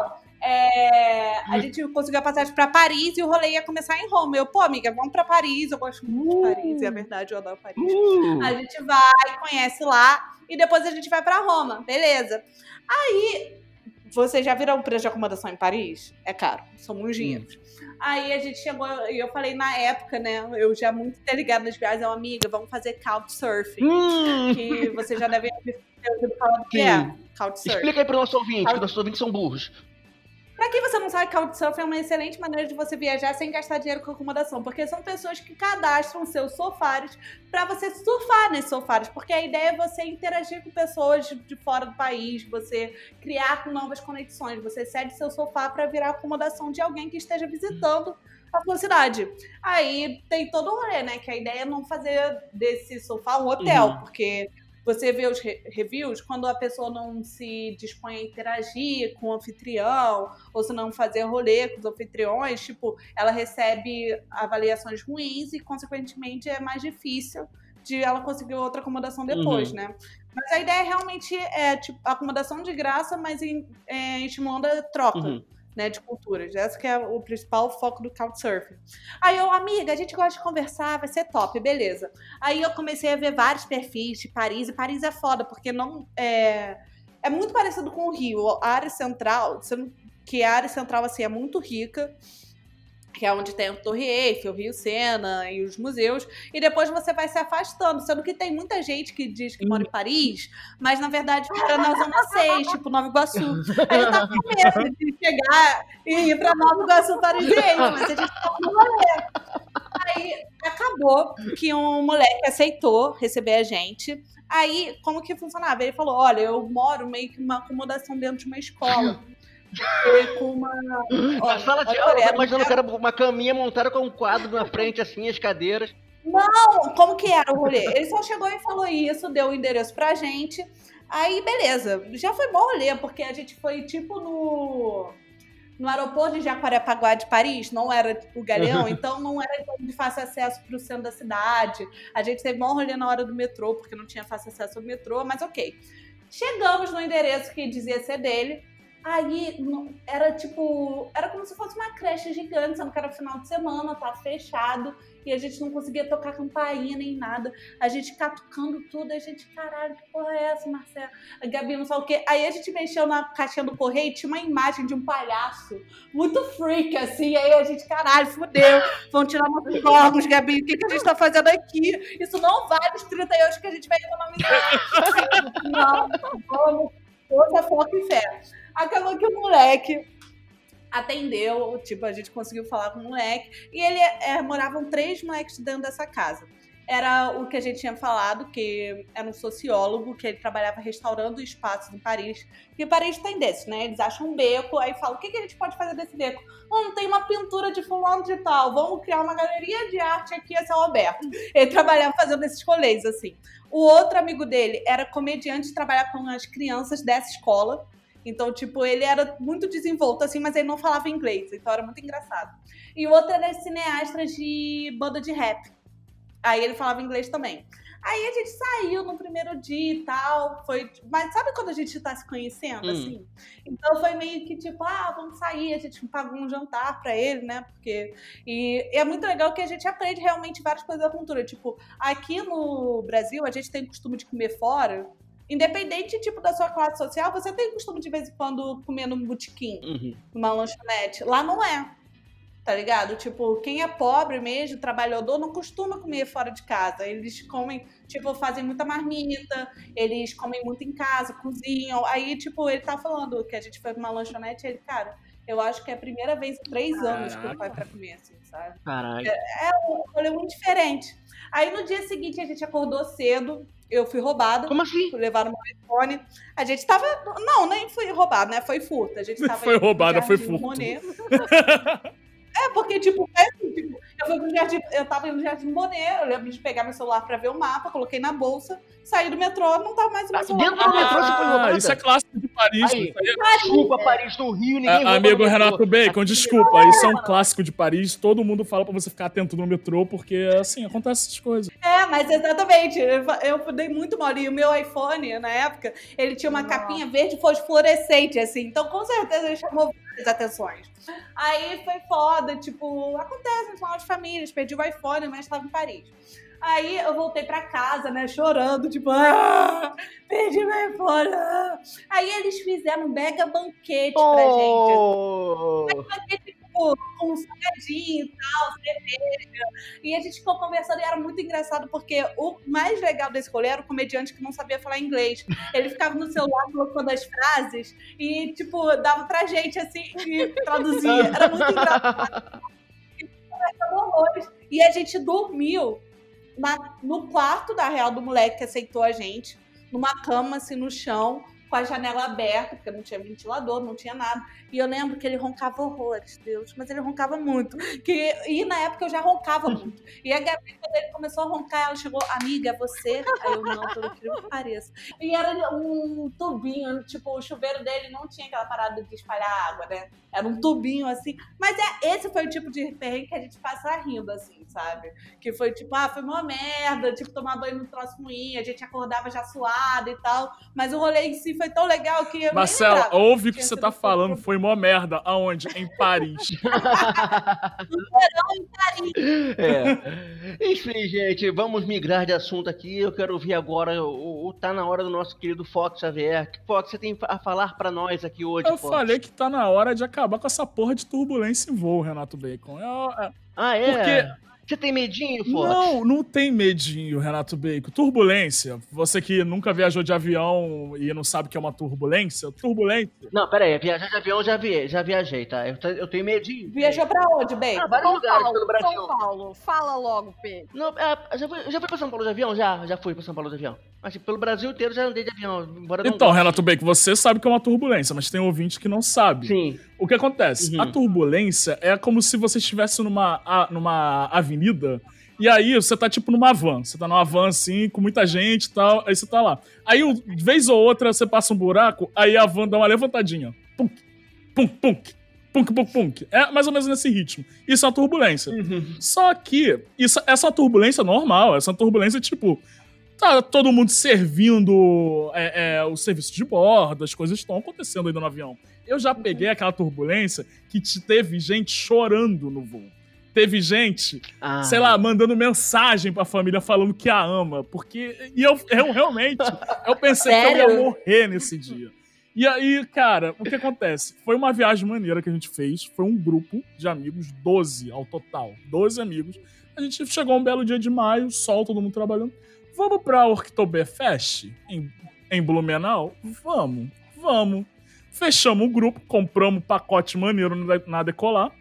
é, a gente conseguiu a passagem pra Paris e o rolê ia começar em Roma. Eu, pô, amiga, vamos pra Paris. Eu gosto muito de Paris, é verdade, eu adoro Paris. Uh, A gente vai, conhece lá e depois a gente vai pra Roma, beleza. Aí, vocês já viram o preço de acomodação em Paris? É caro, são muitos dinheiros. Aí a gente chegou e eu falei na época, né? Eu já muito interligada nas viagens, eu, amiga, vamos fazer couchsurfing. hum. Que você já deve ter ouvido falar do que é couchsurfing. Explica aí pro nosso ouvinte, que nossos ouvintes são burros. Pra quem você não sabe, Couchsurfing é uma excelente maneira de você viajar sem gastar dinheiro com acomodação, porque são pessoas que cadastram seus sofares pra você surfar nesses sofares, porque a ideia é você interagir com pessoas de, fora do país, você criar novas conexões, você cede seu sofá pra virar acomodação de alguém que esteja visitando a sua cidade. Aí tem todo o rolê, né? Que a ideia é não fazer desse sofá um hotel, Uhum. porque você vê os re- reviews, quando a pessoa não se dispõe a interagir com o anfitrião, ou se não fazer rolê com os anfitriões, tipo, ela recebe avaliações ruins e, consequentemente, é mais difícil de ela conseguir outra acomodação depois, Uhum. né? Mas a ideia realmente é, tipo, acomodação de graça, mas em, é, estimulando a troca Uhum. Né, de culturas. Esse que é o principal foco do Couchsurfing. Aí eu, amiga, a gente gosta de conversar, vai ser top, beleza. Aí eu comecei a ver vários perfis de Paris, e Paris é foda, porque não é, é muito parecido com o Rio. A área central, que a área central assim é muito rica, que é onde tem o Torre Eiffel, o Rio Sena e os museus, e depois você vai se afastando, sendo que tem muita gente que diz que mora em Paris, mas na verdade mora na Zona 6, tipo Nova Iguaçu. Aí eu tava com medo de chegar e ir pra Nova Iguaçu parisiense, mas a gente tava no rolê. Aí acabou que um moleque aceitou receber a gente. Aí, como que funcionava? Ele falou: olha, eu moro meio que uma acomodação dentro de uma escola. Com uma. Sala de olha, aula, eu imaginando que era uma caminha montada com um quadro na frente, assim, as cadeiras. Não, como que era o rolê? Ele só chegou e falou isso, deu o endereço pra gente. Aí, beleza. Já foi bom rolê, porque a gente foi tipo no. No aeroporto de Jacarepaguá de Paris, não era o Galeão, então não era de fácil acesso para o centro da cidade. A gente teve bom rolê na hora do metrô, porque não tinha fácil acesso ao metrô, mas ok. Chegamos no endereço que dizia ser dele. Aí era tipo. Era como se fosse uma creche gigante, sendo que era final de semana, tava fechado e a gente não conseguia tocar campainha nem nada. A gente catucando tudo, a gente, caralho, que porra é essa, Marcela? A Gabi não sabe o quê. Aí a gente mexeu na caixinha do correio e tinha uma imagem de um palhaço muito freak, assim. Aí a gente, caralho, fudeu. Vão tirar nossos órgãos, Gabi. O que, que a gente tá fazendo aqui? Isso não vale os 30 euros que a gente vai economizar. não, vamos. Outra foco e fé. Acabou que o moleque atendeu, tipo, a gente conseguiu falar com o moleque. E ele é, moravam três moleques dentro dessa casa. Era o que a gente tinha falado, que era um sociólogo, que ele trabalhava restaurando espaços em Paris. E Paris tem desse, né? Eles acham um beco, aí falam, o que, que a gente pode fazer desse beco? Hum, tem uma pintura de fulano de tal, vamos criar uma galeria de arte aqui a céu aberto. Ele trabalhava fazendo esses rolês, assim. O outro amigo dele era comediante, trabalhava com as crianças dessa escola. Então, tipo, ele era muito desenvolto, assim, mas ele não falava inglês, então era muito engraçado. E o outro era cineasta de banda de rap. Aí ele falava inglês também. Aí a gente saiu no primeiro dia e tal. Foi. Mas sabe quando a gente tá se conhecendo, hum. assim? Então foi meio que tipo, ah, vamos sair, a gente pagou um jantar pra ele, né? Porque. E, e é muito legal que a gente aprende realmente várias coisas da cultura. Tipo, aqui no Brasil, a gente tem costume de comer fora. Independente, tipo, da sua classe social, você tem costume de vez em quando comer num botequim, uhum. numa lanchonete. Lá não é tá ligado? Tipo, quem é pobre mesmo, trabalhador, não costuma comer fora de casa. Eles comem, tipo, fazem muita marmita, eles comem muito em casa, cozinham. Aí, tipo, ele tá falando que a gente foi numa lanchonete, ele, cara, eu acho que é a primeira vez em três Caraca. anos que eu pai pra comer, assim, sabe? Caralho. É, é um rolê muito diferente. Aí no dia seguinte a gente acordou cedo, eu fui roubada. Como assim? Fui levar no meu iPhone. A gente tava. Não, nem fui roubada, né? Foi furta. A gente tava foi roubada, foi furto. É, porque, tipo, é assim, tipo, eu fui pro Jardim, eu tava indo no Jardim Bonet, eu lembro de pegar meu celular pra ver o mapa, coloquei na bolsa, saí do metrô, não tava mais no meu celular. Dentro do metrô você foi roubada? Isso é clássico de Paris. Aí, desculpa, Paris no Rio, ninguém é, Amigo Renato Bacon, desculpa, isso é um clássico de Paris, todo mundo fala pra você ficar atento no metrô, porque, assim, acontece essas coisas. É, mas exatamente, eu, eu dei muito mole, e o meu iPhone, na época, ele tinha uma Nossa. capinha verde fosforescente, assim, então com certeza ele chamou várias atenções. Aí foi foda, tipo, acontece no de famílias, perdi o iPhone, mas estava em Paris. Aí eu voltei pra casa, né, chorando, tipo, ah, perdi meu iPhone. Ah. Aí eles fizeram um mega banquete oh. pra gente. Um banquete com, com salgadinho e tal, cerveja. E a gente ficou conversando e era muito engraçado, porque o mais legal desse rolê era o comediante que não sabia falar inglês. Ele ficava no celular colocando as frases e, tipo, dava pra gente, assim, e traduzia. Era muito engraçado. E a gente dormiu na, no quarto da real do moleque que aceitou a gente, numa cama, assim, no chão, com a janela aberta, porque não tinha ventilador, não tinha nada. E eu lembro que ele roncava horrores, Deus, mas ele roncava muito. Que, e na época eu já roncava muito. E a Gabi, quando ele começou a roncar, ela chegou, amiga, é você? Aí eu, não, pelo que pareça. E era um tubinho, tipo, o chuveiro dele não tinha aquela parada de espalhar água, né? Era um tubinho assim. Mas é, esse foi o tipo de perrengue que a gente passa rindo, assim, sabe? Que foi tipo, ah, foi uma merda, tipo, tomar banho no troço ruim, a gente acordava já suado e tal. Mas o rolê em si foi tão legal que eu Marcela, ouve o que você tá falando, foi mó merda. Aonde? Em Paris. no verão, em Paris. É. Enfim, gente, vamos migrar de assunto aqui. Eu quero ouvir agora o, o Tá na hora do nosso querido Fox Xavier. Fox, você tem a falar para nós aqui hoje? Eu Fox? falei que tá na hora de acabar com essa porra de turbulência em voo, Renato Bacon. É, é... Ah, é? Porque você tem medinho, Fox? Não, não tem medinho, Renato Bacon. Turbulência. Você que nunca viajou de avião e não sabe o que é uma turbulência, turbulência. Não, pera aí, viajar de avião já, vi, já viajei, tá? Eu, eu tenho medinho. Viajou pra onde, Bacon? Ah, vários São lugares Paulo, pelo Brasil. São Paulo. Fala logo, Pedro. Não, é, já, fui, já fui pra São Paulo de avião? Já, já fui pra São Paulo de avião. Mas tipo, pelo Brasil inteiro já andei de avião. Embora então, não Renato Bacon, você sabe que é uma turbulência, mas tem ouvinte que não sabe. Sim. O que acontece? Uhum. A turbulência é como se você estivesse numa, numa avenida e aí você tá tipo numa van. Você tá numa van assim, com muita gente e tal. Aí você tá lá. Aí, de vez ou outra, você passa um buraco, aí a van dá uma levantadinha. Punk, punk, punk. Punk, punk, punk. É mais ou menos nesse ritmo. Isso é uma turbulência. Uhum. Só que isso, essa é uma turbulência normal. Essa é uma turbulência, tipo, tá todo mundo servindo é, é, o serviço de bordo, as coisas estão acontecendo ainda no avião. Eu já peguei aquela turbulência que teve gente chorando no voo. Teve gente, ah. sei lá, mandando mensagem pra família falando que a ama. Porque. E eu, eu realmente. Eu pensei Sério? que eu ia morrer nesse dia. E aí, cara, o que acontece? Foi uma viagem maneira que a gente fez. Foi um grupo de amigos, 12 ao total. 12 amigos. A gente chegou um belo dia de maio, sol, todo mundo trabalhando. Vamos pra Oktoberfest em, em Blumenau? Vamos, vamos. Fechamos o grupo, compramos um pacote maneiro na- na Decolar.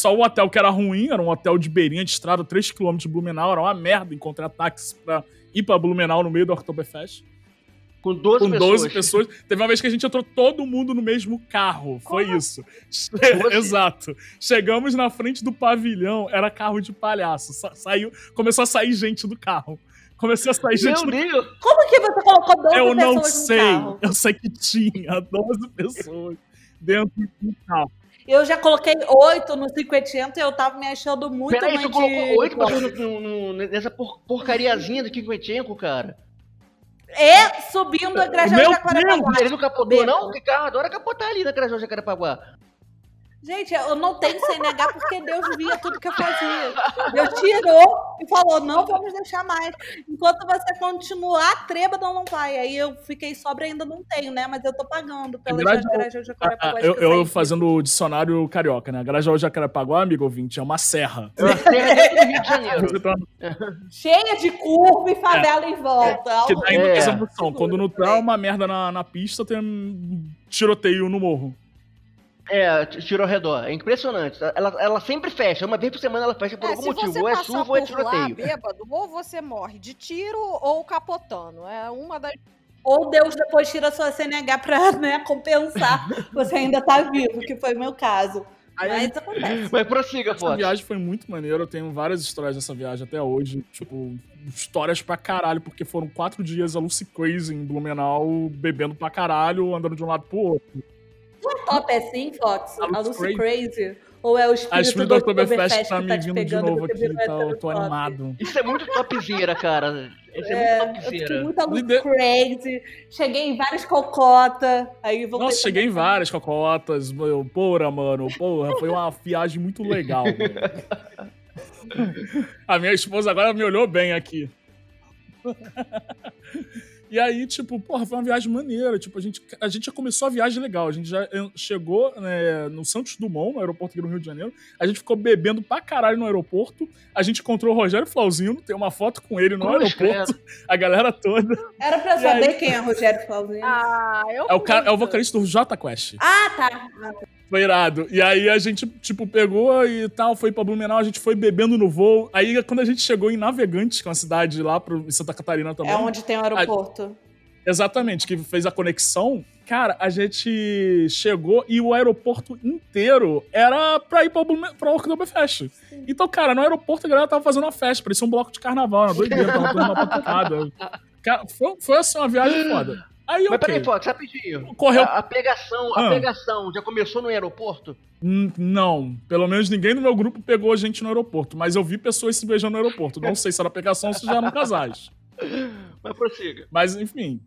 Só o hotel que era ruim, era um hotel de beirinha de estrada, 3km de Blumenau, era uma merda encontrar táxi pra ir pra Blumenau no meio do Oktoberfest. Com 12 Com pessoas. 12 pessoas. Teve uma vez que a gente entrou todo mundo no mesmo carro. Foi isso. Exato. Chegamos na frente do pavilhão, era carro de palhaço. Sa- saiu, começou a sair gente do carro. Começou a sair gente Meu do Deus! Como que você colocou 12 Eu não pessoas no sei. carro? Eu sei que tinha 12 pessoas dentro do carro. Eu já coloquei 8 no 580 e eu tava me achando muito Peraí, tu colocou oito pessoas no- nessa por- porcariazinha do Kikwenchenko, cara. E subindo a Meu Jacarepaguá. Ele não capotou, não? Que carro adora capotar ali na Grajal Jacarepaguá. Gente, eu não tenho CNH porque Deus via tudo que eu fazia. Deus tirou e falou, não vamos deixar mais. Enquanto você continuar, a treba não, não vai. Aí eu fiquei sobra ainda não tenho, né? Mas eu tô pagando pela verdade, Grajal Ah, Jacarepaguá. eu, eu fazendo o dicionário carioca, né? Grajaú Jacarepaguá, amigo ouvinte, é uma serra. É uma terra dentro do Rio de Janeiro. Você tá- Cheia de curva e favela em volta. Que dá ainda É. emoção. Quando não tá uma merda na, na pista, tem um tiroteio no morro. É, tiro ao redor. É impressionante. Ela, ela sempre fecha. Uma vez por semana ela fecha por É, algum se motivo. você Ou é passar chuva ou é por lá tiroteio. bêbado, ou você morre de tiro ou capotando. É uma das Ou Deus depois tira a sua CNH pra né, compensar. Você ainda tá vivo, que foi o meu caso. Mas acontece. Mas prossiga, Essa Fox. viagem foi muito maneira. Eu tenho várias histórias dessa viagem até hoje. Tipo, histórias pra caralho, porque foram quatro dias a Lucy Crazy em Blumenau, bebendo pra caralho, andando de um lado pro outro. Top é assim, Fox? A Lucy Crazy? Ou é o espírito, do Oktoberfest tá que me tá te vindo de novo aqui, virou tá, eu tô animado. Isso é muito topzera, cara. Isso é, É, muito eu fiquei topzera. muito a Lucy Lide- Crazy. Cheguei em várias cocotas. Aí voltei Nossa, cheguei em várias cocotas. meu, Porra, mano. Porra, foi uma viagem muito legal. A minha esposa agora me olhou bem aqui. E aí, tipo, porra, foi uma viagem maneira. Tipo, a gente, a gente já começou a viagem legal. A gente já eh, chegou né, no Santos Dumont, no aeroporto aqui no Rio de Janeiro. A gente ficou bebendo pra caralho no aeroporto. A gente encontrou o Rogério Flauzino, tem uma foto com ele no Cruz, aeroporto. A galera toda. Era pra E saber aí? quem é Rogério Flauzino. Ah, eu É o, cara, é o vocalista do Jota Quest. Ah, tá. Foi irado. E aí a gente, tipo, pegou e tal, foi pra Blumenau, a gente foi bebendo no voo. Aí quando a gente chegou em Navegantes, que é uma cidade lá pro, em Santa Catarina também. É onde tem o aeroporto. Exatamente, que fez a conexão. Cara, a gente chegou e o aeroporto inteiro era pra ir pra, Blumen- pra Oktoberfest. Então, cara, no aeroporto a galera tava fazendo uma festa, parecia um bloco de carnaval, uma doideira, tava toda uma batucada. Cara, foi, foi assim uma viagem foda. Aí, Mas ok. peraí, Fox, rapidinho. Correu A, a pegação, a Ah. pegação já começou no aeroporto? Hum, Não, pelo menos ninguém no meu grupo pegou gente no aeroporto, mas eu vi pessoas se beijando no aeroporto. Não sei se era pegação ou se já eram casais. Mas prossiga. Mas enfim.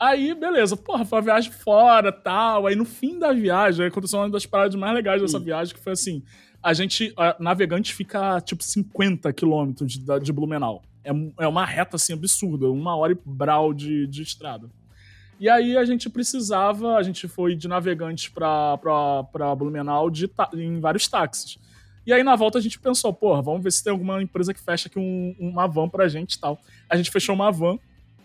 Aí, beleza, porra, foi uma viagem fora tal. Aí no fim da viagem, aconteceu uma das paradas mais legais dessa Hum. viagem, que foi assim: a gente, a navegante fica tipo 50 quilômetros de, de Blumenau. É, é uma reta assim absurda, uma hora e brau de, de estrada. E aí a gente precisava, a gente foi de navegante pra Blumenau de em vários táxis. E aí na volta a gente pensou, porra, vamos ver se tem alguma empresa que fecha aqui um- uma van pra gente e tal. A gente fechou uma van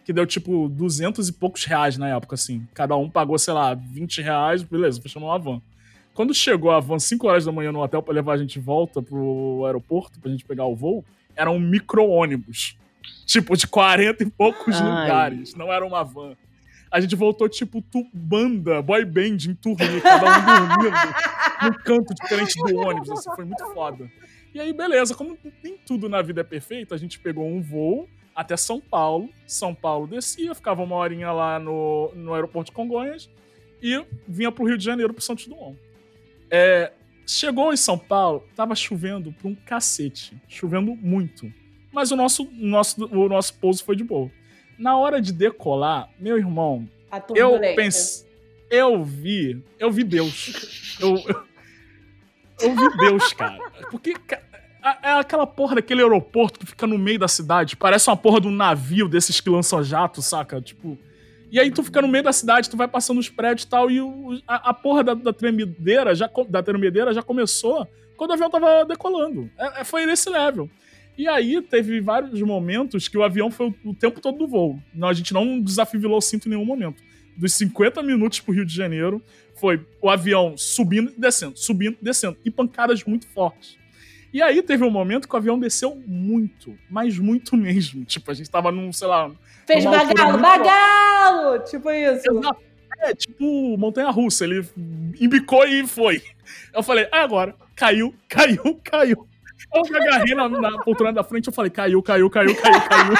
que deu tipo 200 e poucos reais na época, assim. Cada um pagou, sei lá, 20 reais, beleza, fechamos uma van. Quando chegou a van 5 horas da manhã no hotel pra levar a gente de volta pro aeroporto, pra gente pegar o voo, era um micro-ônibus. Tipo, de 40 e poucos Ai. lugares. Não era uma van. A gente voltou, tipo, tu, banda, boy band em turnê, cada um dormindo num canto diferente do ônibus. Assim, foi muito foda. E aí, beleza, como nem tudo na vida é perfeito, a gente pegou um voo até São Paulo. São Paulo descia, ficava uma horinha lá no, no aeroporto de Congonhas e vinha pro Rio de Janeiro, pro Santos Dumont. É, chegou em São Paulo, tava chovendo pra um cacete. Chovendo muito. Mas o nosso, nosso, o nosso pouso foi de boa. Na hora de decolar, meu irmão, eu pensei. Eu vi. Eu vi Deus. Eu, eu, eu vi Deus, cara. Porque é aquela porra daquele aeroporto que fica no meio da cidade. Parece uma porra de um navio desses que lançam jato, saca? Tipo. E aí tu fica no meio da cidade, tu vai passando os prédios e tal, e o- a, a porra da, da tremedeira já, da tremedeira já começou quando o avião tava decolando. É- é- foi nesse level. E aí teve vários momentos que o avião foi o, tempo todo do voo. A gente não desafivelou o cinto em nenhum momento. dos 50 minutos pro Rio de Janeiro foi o avião subindo e descendo, subindo e descendo, e pancadas muito fortes. E aí teve um momento que o avião desceu muito, mas muito mesmo. Tipo, a gente tava num, sei lá. Fez bagalo, bagalo! Tipo isso. Exato. É, tipo montanha russa, ele embicou e foi. Eu falei, é agora. Caiu, caiu, caiu. Eu me agarrei na, na poltrona da frente eu falei, caiu, caiu, caiu, caiu, caiu.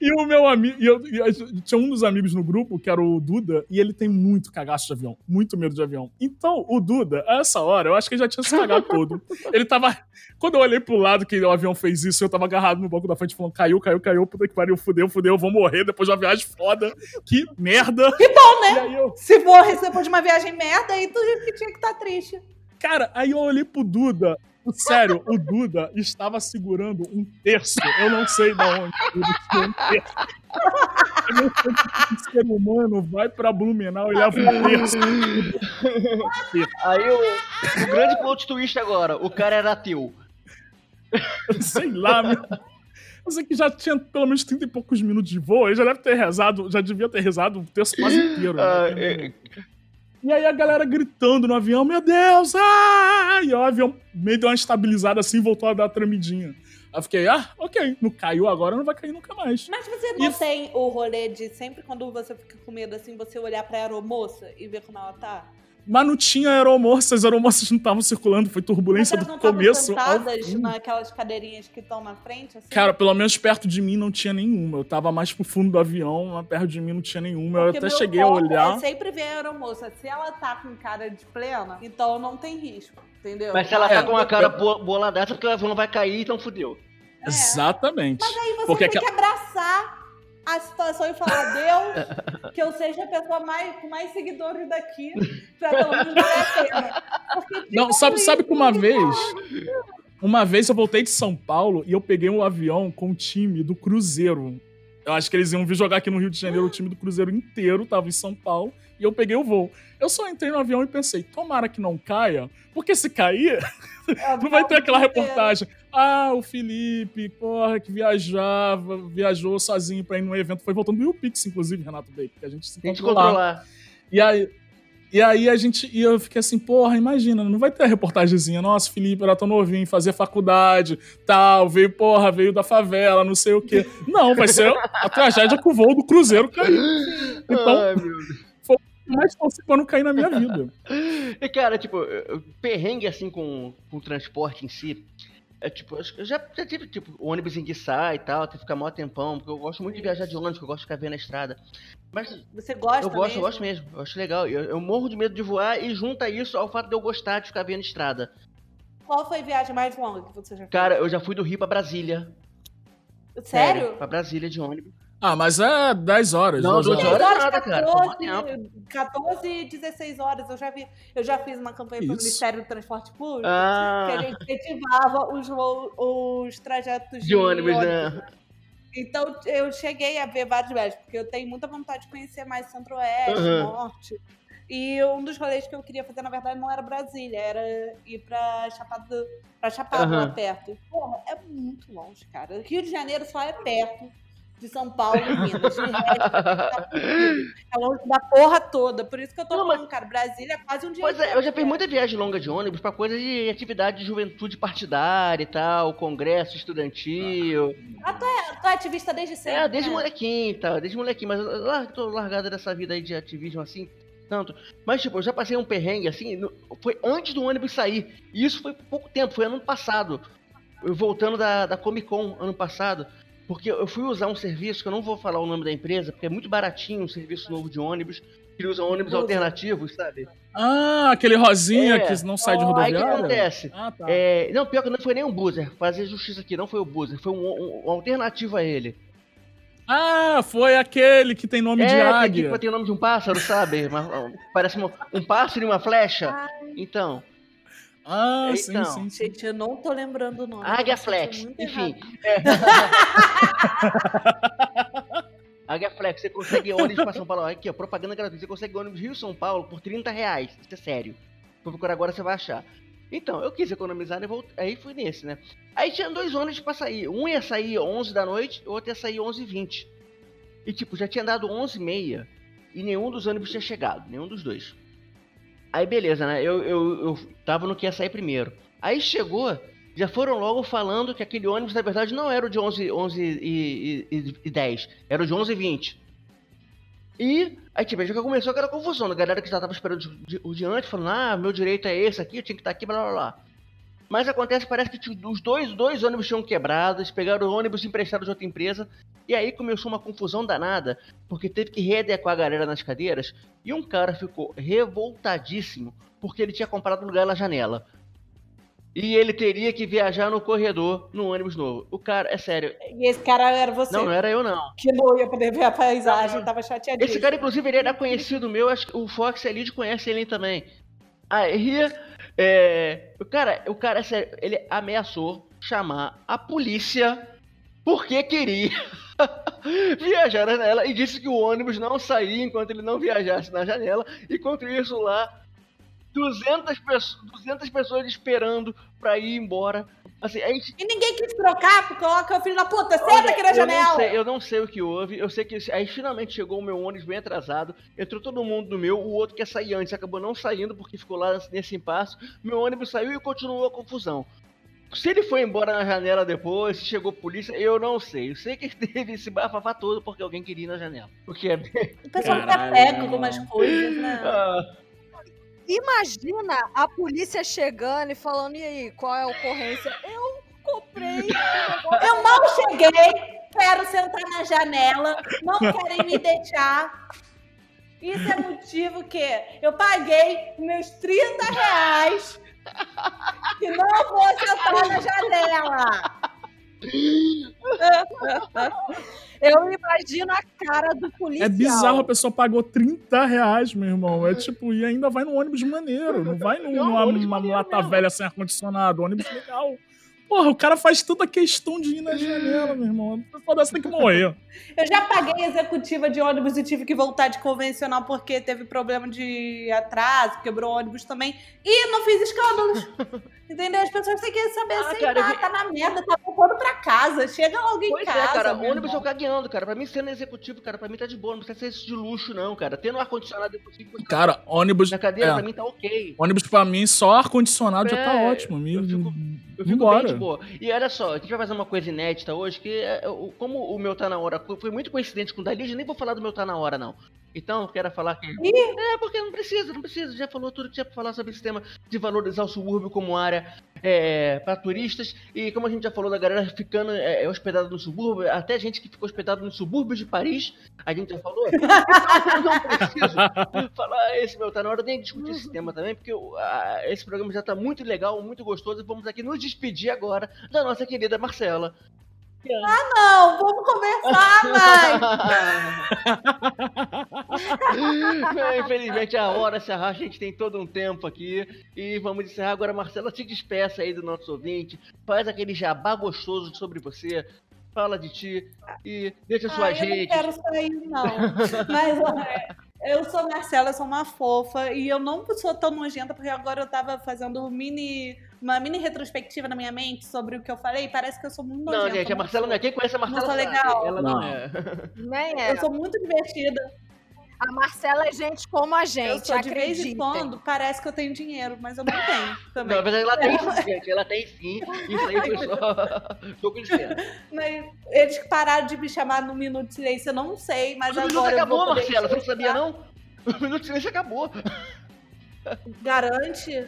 E o meu amigo, e eu, e eu- tinha um dos amigos no grupo, que era o Duda, e ele tem muito cagaço de avião, muito medo de avião. Então, o Duda, a essa hora, eu acho que ele já tinha se cagado todo. Ele tava. Quando eu olhei pro lado que o avião fez isso, eu tava agarrado no banco da frente falando: caiu, caiu, caiu, puta que pariu, fudeu, fudeu, eu vou morrer depois de uma viagem foda. Que merda. Que bom, né? Eu, Se morre depois de uma viagem merda, aí tu que tinha que estar triste. Cara, aí eu olhei pro Duda. Sério, o Duda estava segurando um terço. Eu não sei de onde. Ele tinha um terço. Eu não sei como esse ser humano vai pra Blumenau e leva um terço. Aí o, o grande plot twist agora, o cara era ateu. Sei lá, meu. Eu sei que já tinha pelo menos 30 e poucos minutos de voo, ele já deve ter rezado, já devia ter rezado o texto quase inteiro. né? Ah, é- E aí a galera gritando no avião, meu Deus! Ah! E o avião meio deu uma estabilizada assim e voltou a dar tremidinha. Aí eu fiquei, ah, ok, não caiu agora, não vai cair nunca mais. Mas você não E- tem o rolê de sempre quando você fica com medo assim, você olhar pra aeromoça e ver como ela tá? Mas não tinha aeromoças, as aeromoças não estavam circulando, foi Mas turbulência elas do não começo ao sentadas fim. naquelas cadeirinhas que estão na frente, assim? Cara, pelo menos perto de mim não tinha nenhuma. Eu tava mais pro fundo do avião, mas perto de mim não tinha nenhuma. Eu Porque até meu cheguei a olhar. É sempre ver a aeromoça. Se ela tá com cara de plena, então não tem risco, entendeu? Mas se ela É, tá com uma cara eu- boa, dessa, porque o avião não vai cair, então fudeu. É. Exatamente. Mas aí você Porque tem aquela- que abraçar a situação e falar, Deus, que eu seja a pessoa mais, com mais seguidores daqui, pra pelo menos valer a pena. Porque Não, sabe, sabe que uma vez. Uma vez eu voltei de São Paulo e eu peguei um avião com o time do Cruzeiro. Eu acho que eles iam vir jogar aqui no Rio de Janeiro, o time do Cruzeiro inteiro tava em São Paulo, e eu peguei o voo. Eu só entrei no avião e pensei, tomara que não caia, porque se cair, É, não vai ter aquela reportagem. Ah, o Felipe, porra, que viajava, viajou sozinho pra ir num evento. Foi voltando do Pix, inclusive, Renato Bacon, que a gente se encontrou lá. controlar. E aí, e aí a gente. E eu fiquei assim, porra, imagina, não vai ter a reportagemzinha. Nossa, Felipe era tão novinho, fazia faculdade, tal, veio, porra, veio da favela, não sei o quê. Não, vai ser a tragédia que o voo do Cruzeiro caiu. Então, Ai, meu Deus. Mais torci pra não cair na minha vida. E, cara, tipo, perrengue assim com, com o transporte em si. É tipo, eu eu já, já tive, tipo, ônibus enguiçar e tal, ter que ficar mó tempão, porque eu gosto muito de viajar de ônibus, que eu gosto de ficar vendo a estrada. Mas Você gosta eu gosto, mesmo? eu gosto mesmo, eu acho legal. Eu, eu morro de medo de voar e junta isso ao fato de eu gostar de ficar vendo estrada. Qual foi a viagem mais longa que você já fez? Cara, eu já fui do Rio pra Brasília. Sério? Pra Brasília de ônibus. Ah, mas é 10 horas. Não, 12 12 10 horas horas, nada, cara. 14, Toma 14 e 16 horas. Eu já, vi, eu já fiz uma campanha para o Isso. Ministério do Transporte Público que Ah, a gente incentivava os, os trajetos de, de ônibus, né? Então eu cheguei a ver vários viagens, porque eu tenho muita vontade de conhecer mais Centro-Oeste, Uhum. Norte. E um dos rolês que eu queria fazer, na verdade, não era Brasília, era ir pra Chapada, pra Chapada lá Aham. perto. Porra, é muito longe, cara. Rio de Janeiro só é perto de São Paulo e Minas. De resto, é longe da porra toda. Por isso que eu tô Não, mas- falando, cara, Brasília é quase um dia. Pois é, eu já fiz muita viagem longa de ônibus pra coisa de atividade de juventude partidária e tal, congresso estudantil. Tu é ativista desde sempre. É, desde né? molequinho e tal, desde molequinho, mas eu lar- tô largada dessa vida aí de ativismo assim, tanto. Mas, tipo, eu já passei um perrengue assim, foi antes do ônibus sair. E isso foi pouco tempo, foi ano passado. Eu voltando da, da Comic Con ano passado. Porque eu fui usar um serviço, que eu não vou falar o nome da empresa, porque é muito baratinho um serviço novo de ônibus. Que usa ônibus Usa. alternativos, sabe? Ah, aquele rosinha É. que não sai de Aí que Aí o que rodoviária? acontece? Ah, tá. É, não, pior que não foi nem um buzzer. Fazer justiça aqui, não foi o buzzer. Foi um, um- um alternativo a ele. Ah, foi aquele que tem nome de é, que águia. tipo, tem o nome de um pássaro, sabe? Um- parece uma- um pássaro e uma flecha. Então, Ah, sim, Então. sim, sim. Gente, eu não tô lembrando o nome. Águia eu tô Flex. Enfim. errado. Águia Flex, você consegue ônibus pra São Paulo. Aqui, ó, propaganda gratuita. Você consegue ônibus Rio-São Paulo por 30 reais. Isso é sério. Vou procurar agora, você vai achar. Então, eu quis economizar, né? voltei- aí fui nesse, né? Aí tinha dois ônibus pra sair. Um ia sair 11 da noite, o outro ia sair 11 e 20. E, tipo, já tinha dado 11h30 e nenhum dos ônibus tinha chegado, nenhum dos dois. Aí, beleza, né? Eu, eu, eu tava no que ia sair primeiro. Aí chegou, já foram logo falando que aquele ônibus, na verdade, não era o de 11, 11 e, e, e 10, era o de 11 e 20. E aí, tipo, já começou aquela confusão, a galera que já tava esperando o de antes, falando, ah, meu direito é esse aqui, eu tinha que estar aqui, blá blá blá. Mas acontece, parece que os dois, dois ônibus tinham quebrado, eles pegaram o ônibus emprestado de outra empresa, e aí começou uma confusão danada, porque teve que readequar a galera nas cadeiras, e um cara ficou revoltadíssimo, porque ele tinha comprado lugar na janela. E ele teria que viajar no corredor no ônibus novo. O cara, é sério. E esse cara era você. Não, não era eu, não. Que não ia poder ver a paisagem, não, não. tava chateadíssimo. Esse cara, inclusive, ele era conhecido meu, acho que o Fox Elite conhece ele também. Aí, é, o cara, o cara, é sério, ele ameaçou chamar a polícia porque queria viajar na janela e disse que o ônibus não saía enquanto ele não viajasse na janela. E enquanto isso lá, 200, pessoas, 200 pessoas esperando pra ir embora. Assim, gente... E ninguém quis trocar, coloca o filho da puta, senta aqui na janela. Não sei, eu não sei o que houve, eu sei que aí finalmente chegou o meu ônibus bem atrasado, entrou todo mundo no meu, o outro quer sair antes, acabou não saindo porque ficou lá nesse impasse. Meu ônibus saiu e continuou a confusão. Se ele foi embora na janela depois, se chegou polícia, eu não sei. Eu sei que teve esse bafafá todo porque alguém queria ir na janela. O que é bem. O pessoal tá pega algumas coisas, né? Ah. Imagina a polícia chegando e falando: e aí, qual é a ocorrência? Eu comprei. Eu mal cheguei, quero sentar na janela, não querem me deixar. Isso é motivo que eu paguei meus 30 reais e não vou sentar na janela. Eu imagino a cara do policial. É bizarro, a pessoa pagou 30 reais, meu irmão. É tipo, e ainda vai no ônibus maneiro. Não vai num, numa, numa lata velha sem ar-condicionado. Ônibus legal. Porra, o cara faz tanta questão de ir na janela, meu irmão. Dessa tem que morrer. Eu já paguei executiva de ônibus e tive que voltar de convencional porque teve problema de atraso, quebrou ônibus também. E não fiz escândalos. Entendeu? As pessoas têm que saber ah, assim, cara, ah, tá na merda, tá voltando pra casa. Chega logo em pois casa. É, cara, ônibus eu cagueando, cara. Pra mim, sendo executivo, cara, pra mim tá de boa. Não precisa ser isso de luxo, não, cara. Tendo ar-condicionado executivo. Cara, ônibus. Na cadeira, é. pra mim tá ok. Ônibus pra mim, só ar-condicionado é, já tá é, ótimo. Eu fico, eu fico bem de boa. E olha só, a gente vai fazer uma coisa inédita hoje, que é, como o meu tá na hora foi muito coincidente com o da Lidia, nem vou falar do meu tá na hora, não. Então, eu quero falar que. É, porque não precisa, não precisa. Já falou tudo que tinha pra falar sobre esse tema de valorizar o subúrbio como área é, para turistas. E como a gente já falou da galera ficando é, é hospedada no subúrbio, até gente que ficou hospedada no subúrbio de Paris, a gente já falou. então, não preciso falar esse meu, tá na hora de discutir esse tema também, porque a, esse programa já tá muito legal, muito gostoso. E vamos aqui nos despedir agora da nossa querida Marcela. Ah, não, vamos conversar mais. Infelizmente a hora se arrasta, a gente tem todo um tempo aqui. E vamos encerrar agora. Marcela, se despeça aí do nosso ouvinte. Faz aquele jabá gostoso sobre você. Fala de ti e deixa sua gente. Eu não quero sair, não. Mas eu sou Marcela, eu sou uma fofa. E eu não sou tão nojenta, porque agora eu tava fazendo mini uma mini retrospectiva na minha mente sobre o que eu falei, parece que eu sou muito nojenta. Não, gente, a Marcela não é. Quem conhece a Marcela não sou legal. Ela não, não é. Nem é. Eu sou muito divertida. A Marcela é gente como a gente, eu sou, De vez em quando, parece que eu tenho dinheiro, mas eu não tenho também. Não, mas ela tem sim, gente. Ela tem sim. Isso aí foi só... Tô com. Mas eles pararam de me chamar no Minuto de Silêncio, eu não sei, mas o agora acabou, Marcela. Você não sabia, não? O Minuto de Silêncio acabou. Garante?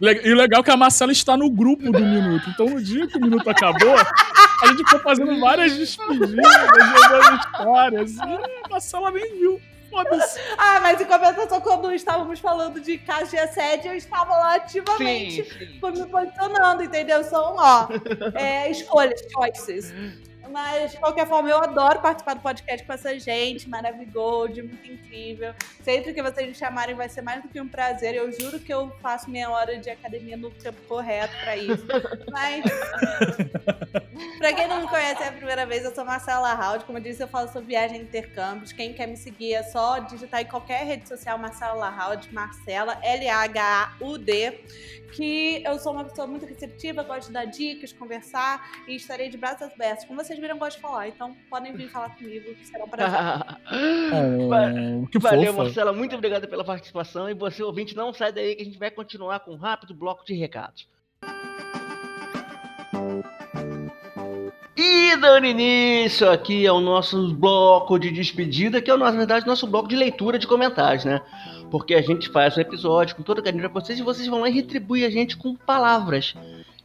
E o legal é que a Marcela está no grupo do Minuto. Então, no dia que o Minuto acabou, a gente ficou fazendo várias despedidas, jogando histórias. E a Marcela nem viu. Ah, mas em compensação, quando estávamos falando de caso de assédio, eu estava lá ativamente sim, sim. me posicionando, entendeu? São, ó, é, escolhas, choices. Mas, de qualquer forma, eu adoro participar do podcast com essa gente maravilhosa, muito incrível. Sempre que vocês me chamarem vai ser mais do que um prazer. Eu juro que eu faço minha hora de academia no tempo correto para isso. Mas, para quem não me conhece é a primeira vez, eu sou Marcela Raud. Como eu disse, eu falo sobre viagem e intercâmbios. Quem quer me seguir é só digitar em qualquer rede social Marcela Raud, Marcela, L-H-A-U-D que eu sou uma pessoa muito receptiva, gosto de dar dicas, conversar e estarei de braços abertos. Como vocês vocês viram, gosto de falar. Então podem vir falar comigo, que será um prazer. Que Valeu, fofa. Marcela. Muito obrigado pela participação. E você, ouvinte, não sai daí que a gente vai continuar com um rápido bloco de recados. E dando início aqui ao nosso bloco de despedida, que é, na verdade, nosso bloco de leitura de comentários, né? Porque a gente faz um episódio com todo carinho pra vocês e vocês vão lá e retribuem a gente com palavras.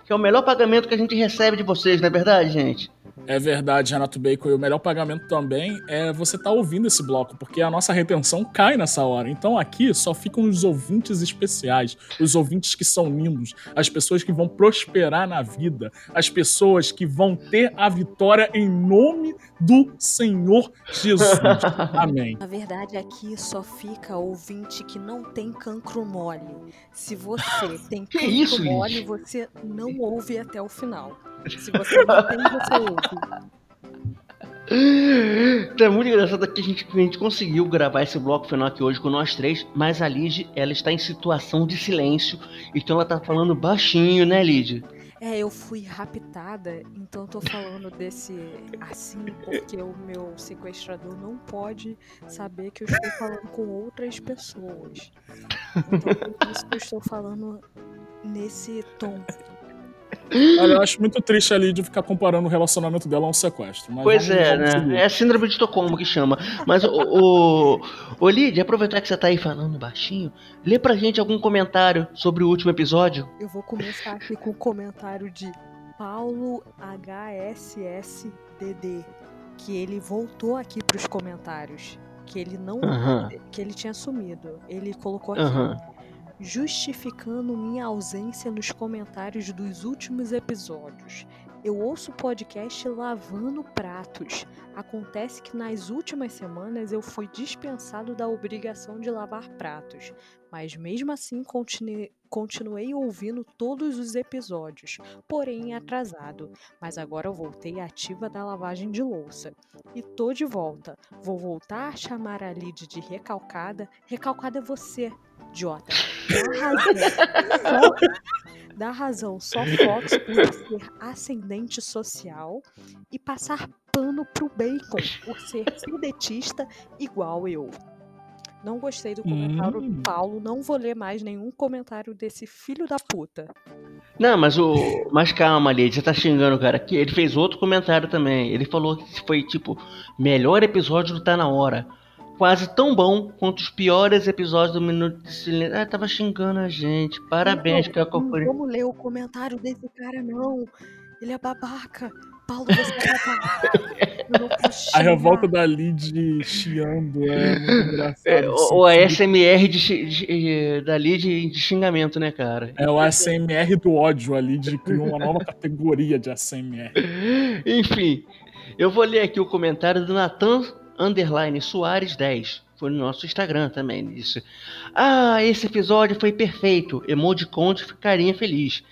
Que é o melhor pagamento que a gente recebe de vocês, não é verdade, gente? É verdade, Renato Bacon. E o melhor pagamento também é você estar ouvindo esse bloco, porque a nossa retenção cai nessa hora. Então aqui só ficam os ouvintes especiais, os ouvintes que são lindos, as pessoas que vão prosperar na vida, as pessoas que vão ter a vitória em nome do Senhor Jesus. Amém. Na verdade, aqui só fica ouvinte que não tem cancro mole. Se você tem cancro isso, mole, você não ouve até o final. Se você não tem, você ouve. Então é muito engraçado que a gente, a gente conseguiu gravar esse bloco final aqui hoje com nós três, mas a Lid, ela está em situação de silêncio, então ela tá falando baixinho, né, Lid? É, eu fui raptada, então tô falando desse assim porque o meu sequestrador não pode saber que eu estou falando com outras pessoas. Então por isso que eu estou falando nesse tom. Olha, eu acho muito triste ali de ficar comparando o relacionamento dela a um sequestro. mas Pois é, né? seguir. É a síndrome de Estocolmo que chama. Mas, o, o, ô Lid, aproveitar que você tá aí falando baixinho, lê pra gente algum comentário sobre o último episódio. Eu vou começar aqui com o comentário de Paulo HSSDD, que ele voltou aqui pros comentários, que ele não que ele tinha sumido. Ele colocou aqui. Justificando minha ausência nos comentários dos últimos episódios. Eu ouço o podcast lavando pratos. Acontece que nas últimas semanas eu fui dispensado da obrigação de lavar pratos, mas mesmo assim continue- continuei ouvindo todos os episódios, porém atrasado. Mas agora eu voltei ativa da lavagem de louça. E tô de volta. Vou voltar a chamar a Lid de recalcada. Recalcada é você, idiota. Dá razão. Só, dá razão. Só Fox por ser ascendente social e passar pano pro Bacon por ser sedetista igual eu. Não gostei do comentário Hum. do Paulo. Não vou ler mais nenhum comentário desse filho da puta. Não, mas o. Mas calma, Lid, você tá xingando o cara aqui. Ele fez outro comentário também. Ele falou que foi, tipo, melhor episódio do Tá Na Hora. Quase tão bom quanto os piores episódios do Minuto de Silêncio. Ah, tava xingando a gente. Parabéns, Não, Caco não vamos ler o comentário desse cara, não. Ele é babaca. Paulo, você é babaca. Eu não vou A revolta da Lid chiando é muito engraçado. É, o. ASMR de, de, dali de, de xingamento, né, cara? É o ASMR do ódio. A Lid criou uma nova categoria de ASMR. Enfim, eu vou ler aqui o comentário do Nathan Underline Soares 10. Foi no nosso Instagram também. Disse: Ah, esse episódio foi perfeito. Emoticon de carinha feliz.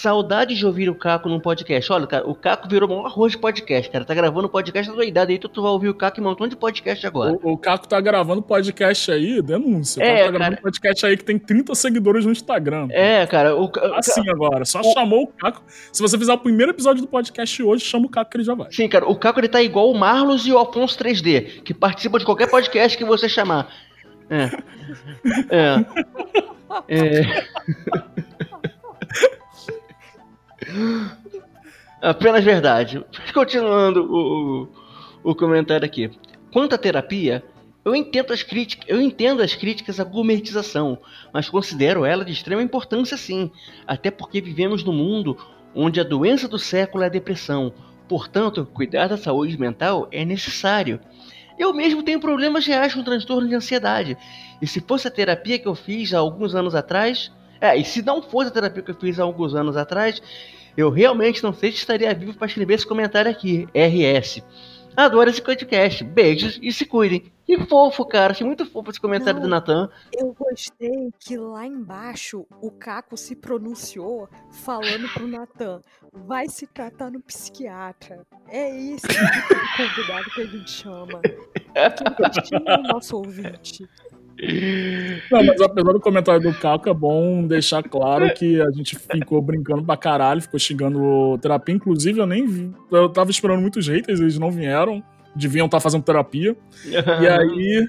Saudade de ouvir o Caco num podcast. Olha, cara, o Caco virou um arroz de podcast, cara. Tá gravando podcast da tua idade aí, tu, tu vai ouvir o Caco em um montão de podcast agora. O, o Caco tá gravando podcast aí, denúncia. O É, Caco tá gravando cara. podcast aí que tem 30 seguidores no Instagram. É, cara, o, Assim agora, só O- chamou o Caco. Se você fizer o primeiro episódio do podcast hoje, chama o Caco que ele já vai. Sim, cara, o Caco ele tá igual o Marlos e o Afonso 3D, que participam de qualquer podcast que você chamar. É. É. É. Apenas verdade. Continuando o, o, o comentário aqui. Quanto à terapia, eu entendo as críticas, eu entendo as críticas à gourmetização, mas considero ela de extrema importância sim, até porque vivemos num mundo onde a doença do século é a depressão. Portanto, cuidar da saúde mental é necessário. Eu mesmo tenho problemas reais com transtorno de ansiedade. E se fosse a terapia que eu fiz há alguns anos atrás. É, e se não fosse a terapia que eu fiz há alguns anos atrás, eu realmente não sei se estaria vivo para escrever esse comentário aqui. RS. Adoro esse podcast. Beijos e se cuidem. Que fofo, cara. Achei muito fofo esse comentário Não. do Natan. Eu gostei que lá embaixo o Caco se pronunciou falando pro Natan: vai se tratar no psiquiatra. É esse tipo de convidado que a gente chama. Que o nosso ouvinte. Não, mas apesar do comentário do Caco, é bom deixar claro que a gente ficou brincando pra caralho, ficou xingando terapia. Inclusive, eu nem vi. Eu tava esperando muitos haters, eles não vieram. Deviam estar fazendo terapia. E aí,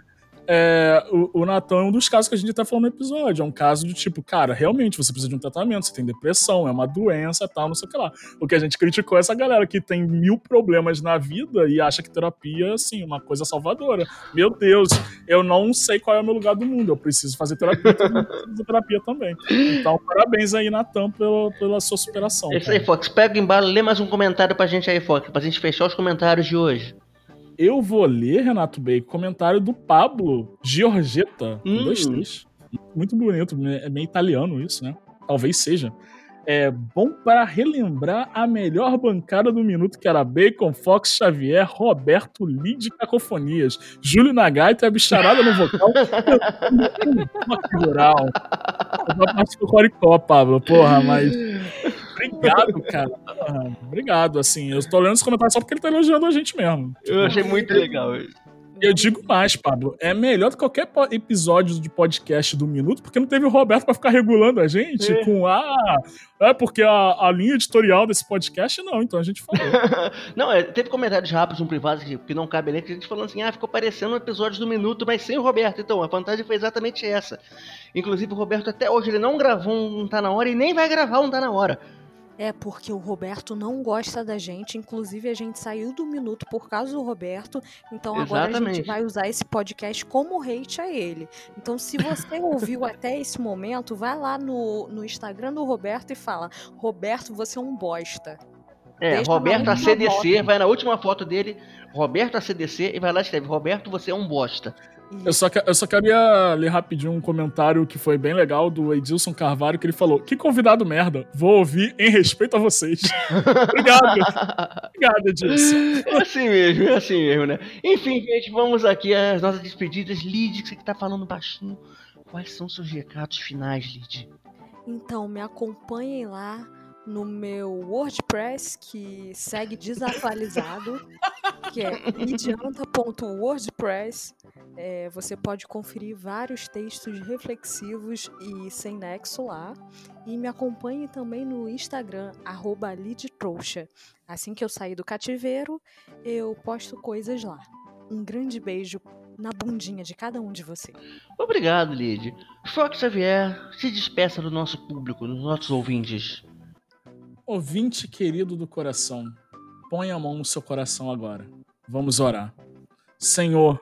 é, o, o Natan é um dos casos que a gente até falou no episódio. É um caso de tipo, cara, realmente você precisa de um tratamento, você tem depressão, é uma doença tal, não sei o que lá. O que a gente criticou é essa galera que tem mil problemas na vida e acha que terapia, assim, uma coisa salvadora. Meu Deus, eu não sei qual é o meu lugar do mundo, eu preciso fazer terapia, precisa fazer terapia também. Então, parabéns aí, Natan, pela, pela sua superação. É isso aí, Fox. Pega o embalo, lê mais um comentário pra gente aí, Fox, pra gente fechar os comentários de hoje. Eu vou ler, Renato Bacon, comentário do Pablo Giorgetta. Hum. Dois, três. Muito bonito, é meio italiano isso, né? Talvez seja. É bom para relembrar a melhor bancada do minuto, que era Bacon, Fox, Xavier, Roberto, Lid Cacofonias, Júlio Nagaita e a bicharada no vocal. rural. Eu parte do Coricó, Pablo, porra, mas. Obrigado, cara. Ah, Obrigado, assim. Eu tô lendo esse comentário só porque ele tá elogiando a gente mesmo. Eu achei muito legal. Eu digo mais, Pablo. É melhor do que qualquer episódio de podcast do Minuto, porque não teve o Roberto pra ficar regulando a gente É. com ah, é porque a, a linha editorial desse podcast não. Então a gente falou. Não, é, teve comentários rápidos no privado que, que não cabe nem, que a gente falando assim, ah, ficou parecendo um episódio do Minuto, mas sem o Roberto. Então, a vantagem foi exatamente essa. Inclusive, o Roberto até hoje ele não gravou um Tá Na Hora e nem vai gravar um Tá Na Hora. É porque o Roberto não gosta da gente, inclusive a gente saiu do minuto por causa do Roberto, então agora a Exatamente. gente vai usar esse podcast como hate a ele. Então se você ouviu até esse momento, vai lá no, no Instagram do Roberto e fala: Roberto, você é um bosta. É, Deixa Roberto ACDC, vai na última foto dele, Roberto ACDC, e vai lá e escreve, Roberto, você é um bosta. Eu só, eu só queria ler rapidinho um comentário que foi bem legal do Edilson Carvalho, que ele falou: Que convidado merda, vou ouvir em respeito a vocês. Obrigado. Obrigado, Edilson. É assim mesmo, é assim mesmo, né? Enfim, gente, vamos aqui às nossas despedidas. Lid, que você que tá falando baixinho, quais são seus recados finais, Lid? Então, me acompanhem lá no meu WordPress, que segue desatualizado, que é idianta.wordpress. É, você pode conferir vários textos reflexivos e sem nexo lá. E me acompanhe também no Instagram, arroba lidtrouxa. Assim que eu sair do cativeiro, eu posto coisas lá. Um grande beijo na bundinha de cada um de vocês. Obrigado, Lid. Fox Xavier, se despeça do nosso público, dos nossos ouvintes. Ouvinte querido do coração, põe a mão no seu coração agora. Vamos orar. Senhor,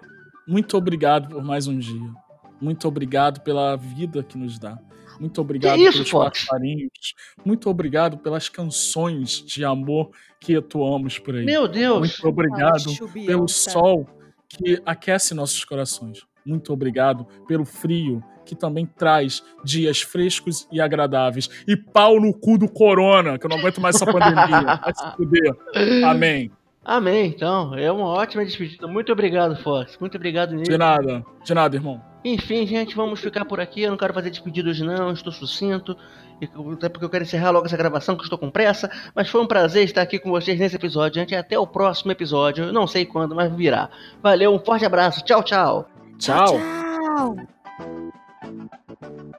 muito obrigado por mais um dia. Muito obrigado pela vida que nos dá. Muito obrigado isso, pelos Fox? passarinhos. Muito obrigado pelas canções de amor que etuamos por aí. Meu Deus! Muito obrigado pelo sol que aquece nossos corações. Muito obrigado pelo frio que também traz dias frescos e agradáveis. E pau no cu do corona, que eu não aguento mais essa pandemia. Vai se fuder. Amém. Amém, então. É uma ótima despedida. Muito obrigado, Fox. Muito obrigado, De Lid. nada. De nada, irmão. Enfim, gente, vamos ficar por aqui. Eu não quero fazer despedidas, não. Estou sucinto. E- Até porque eu quero encerrar logo essa gravação, que eu estou com pressa. Mas foi um prazer estar aqui com vocês nesse episódio. Gente, até o próximo episódio. Eu não sei quando, mas virá. Valeu, um forte abraço. Tchau, tchau. Tchau. Tchau. Thank you.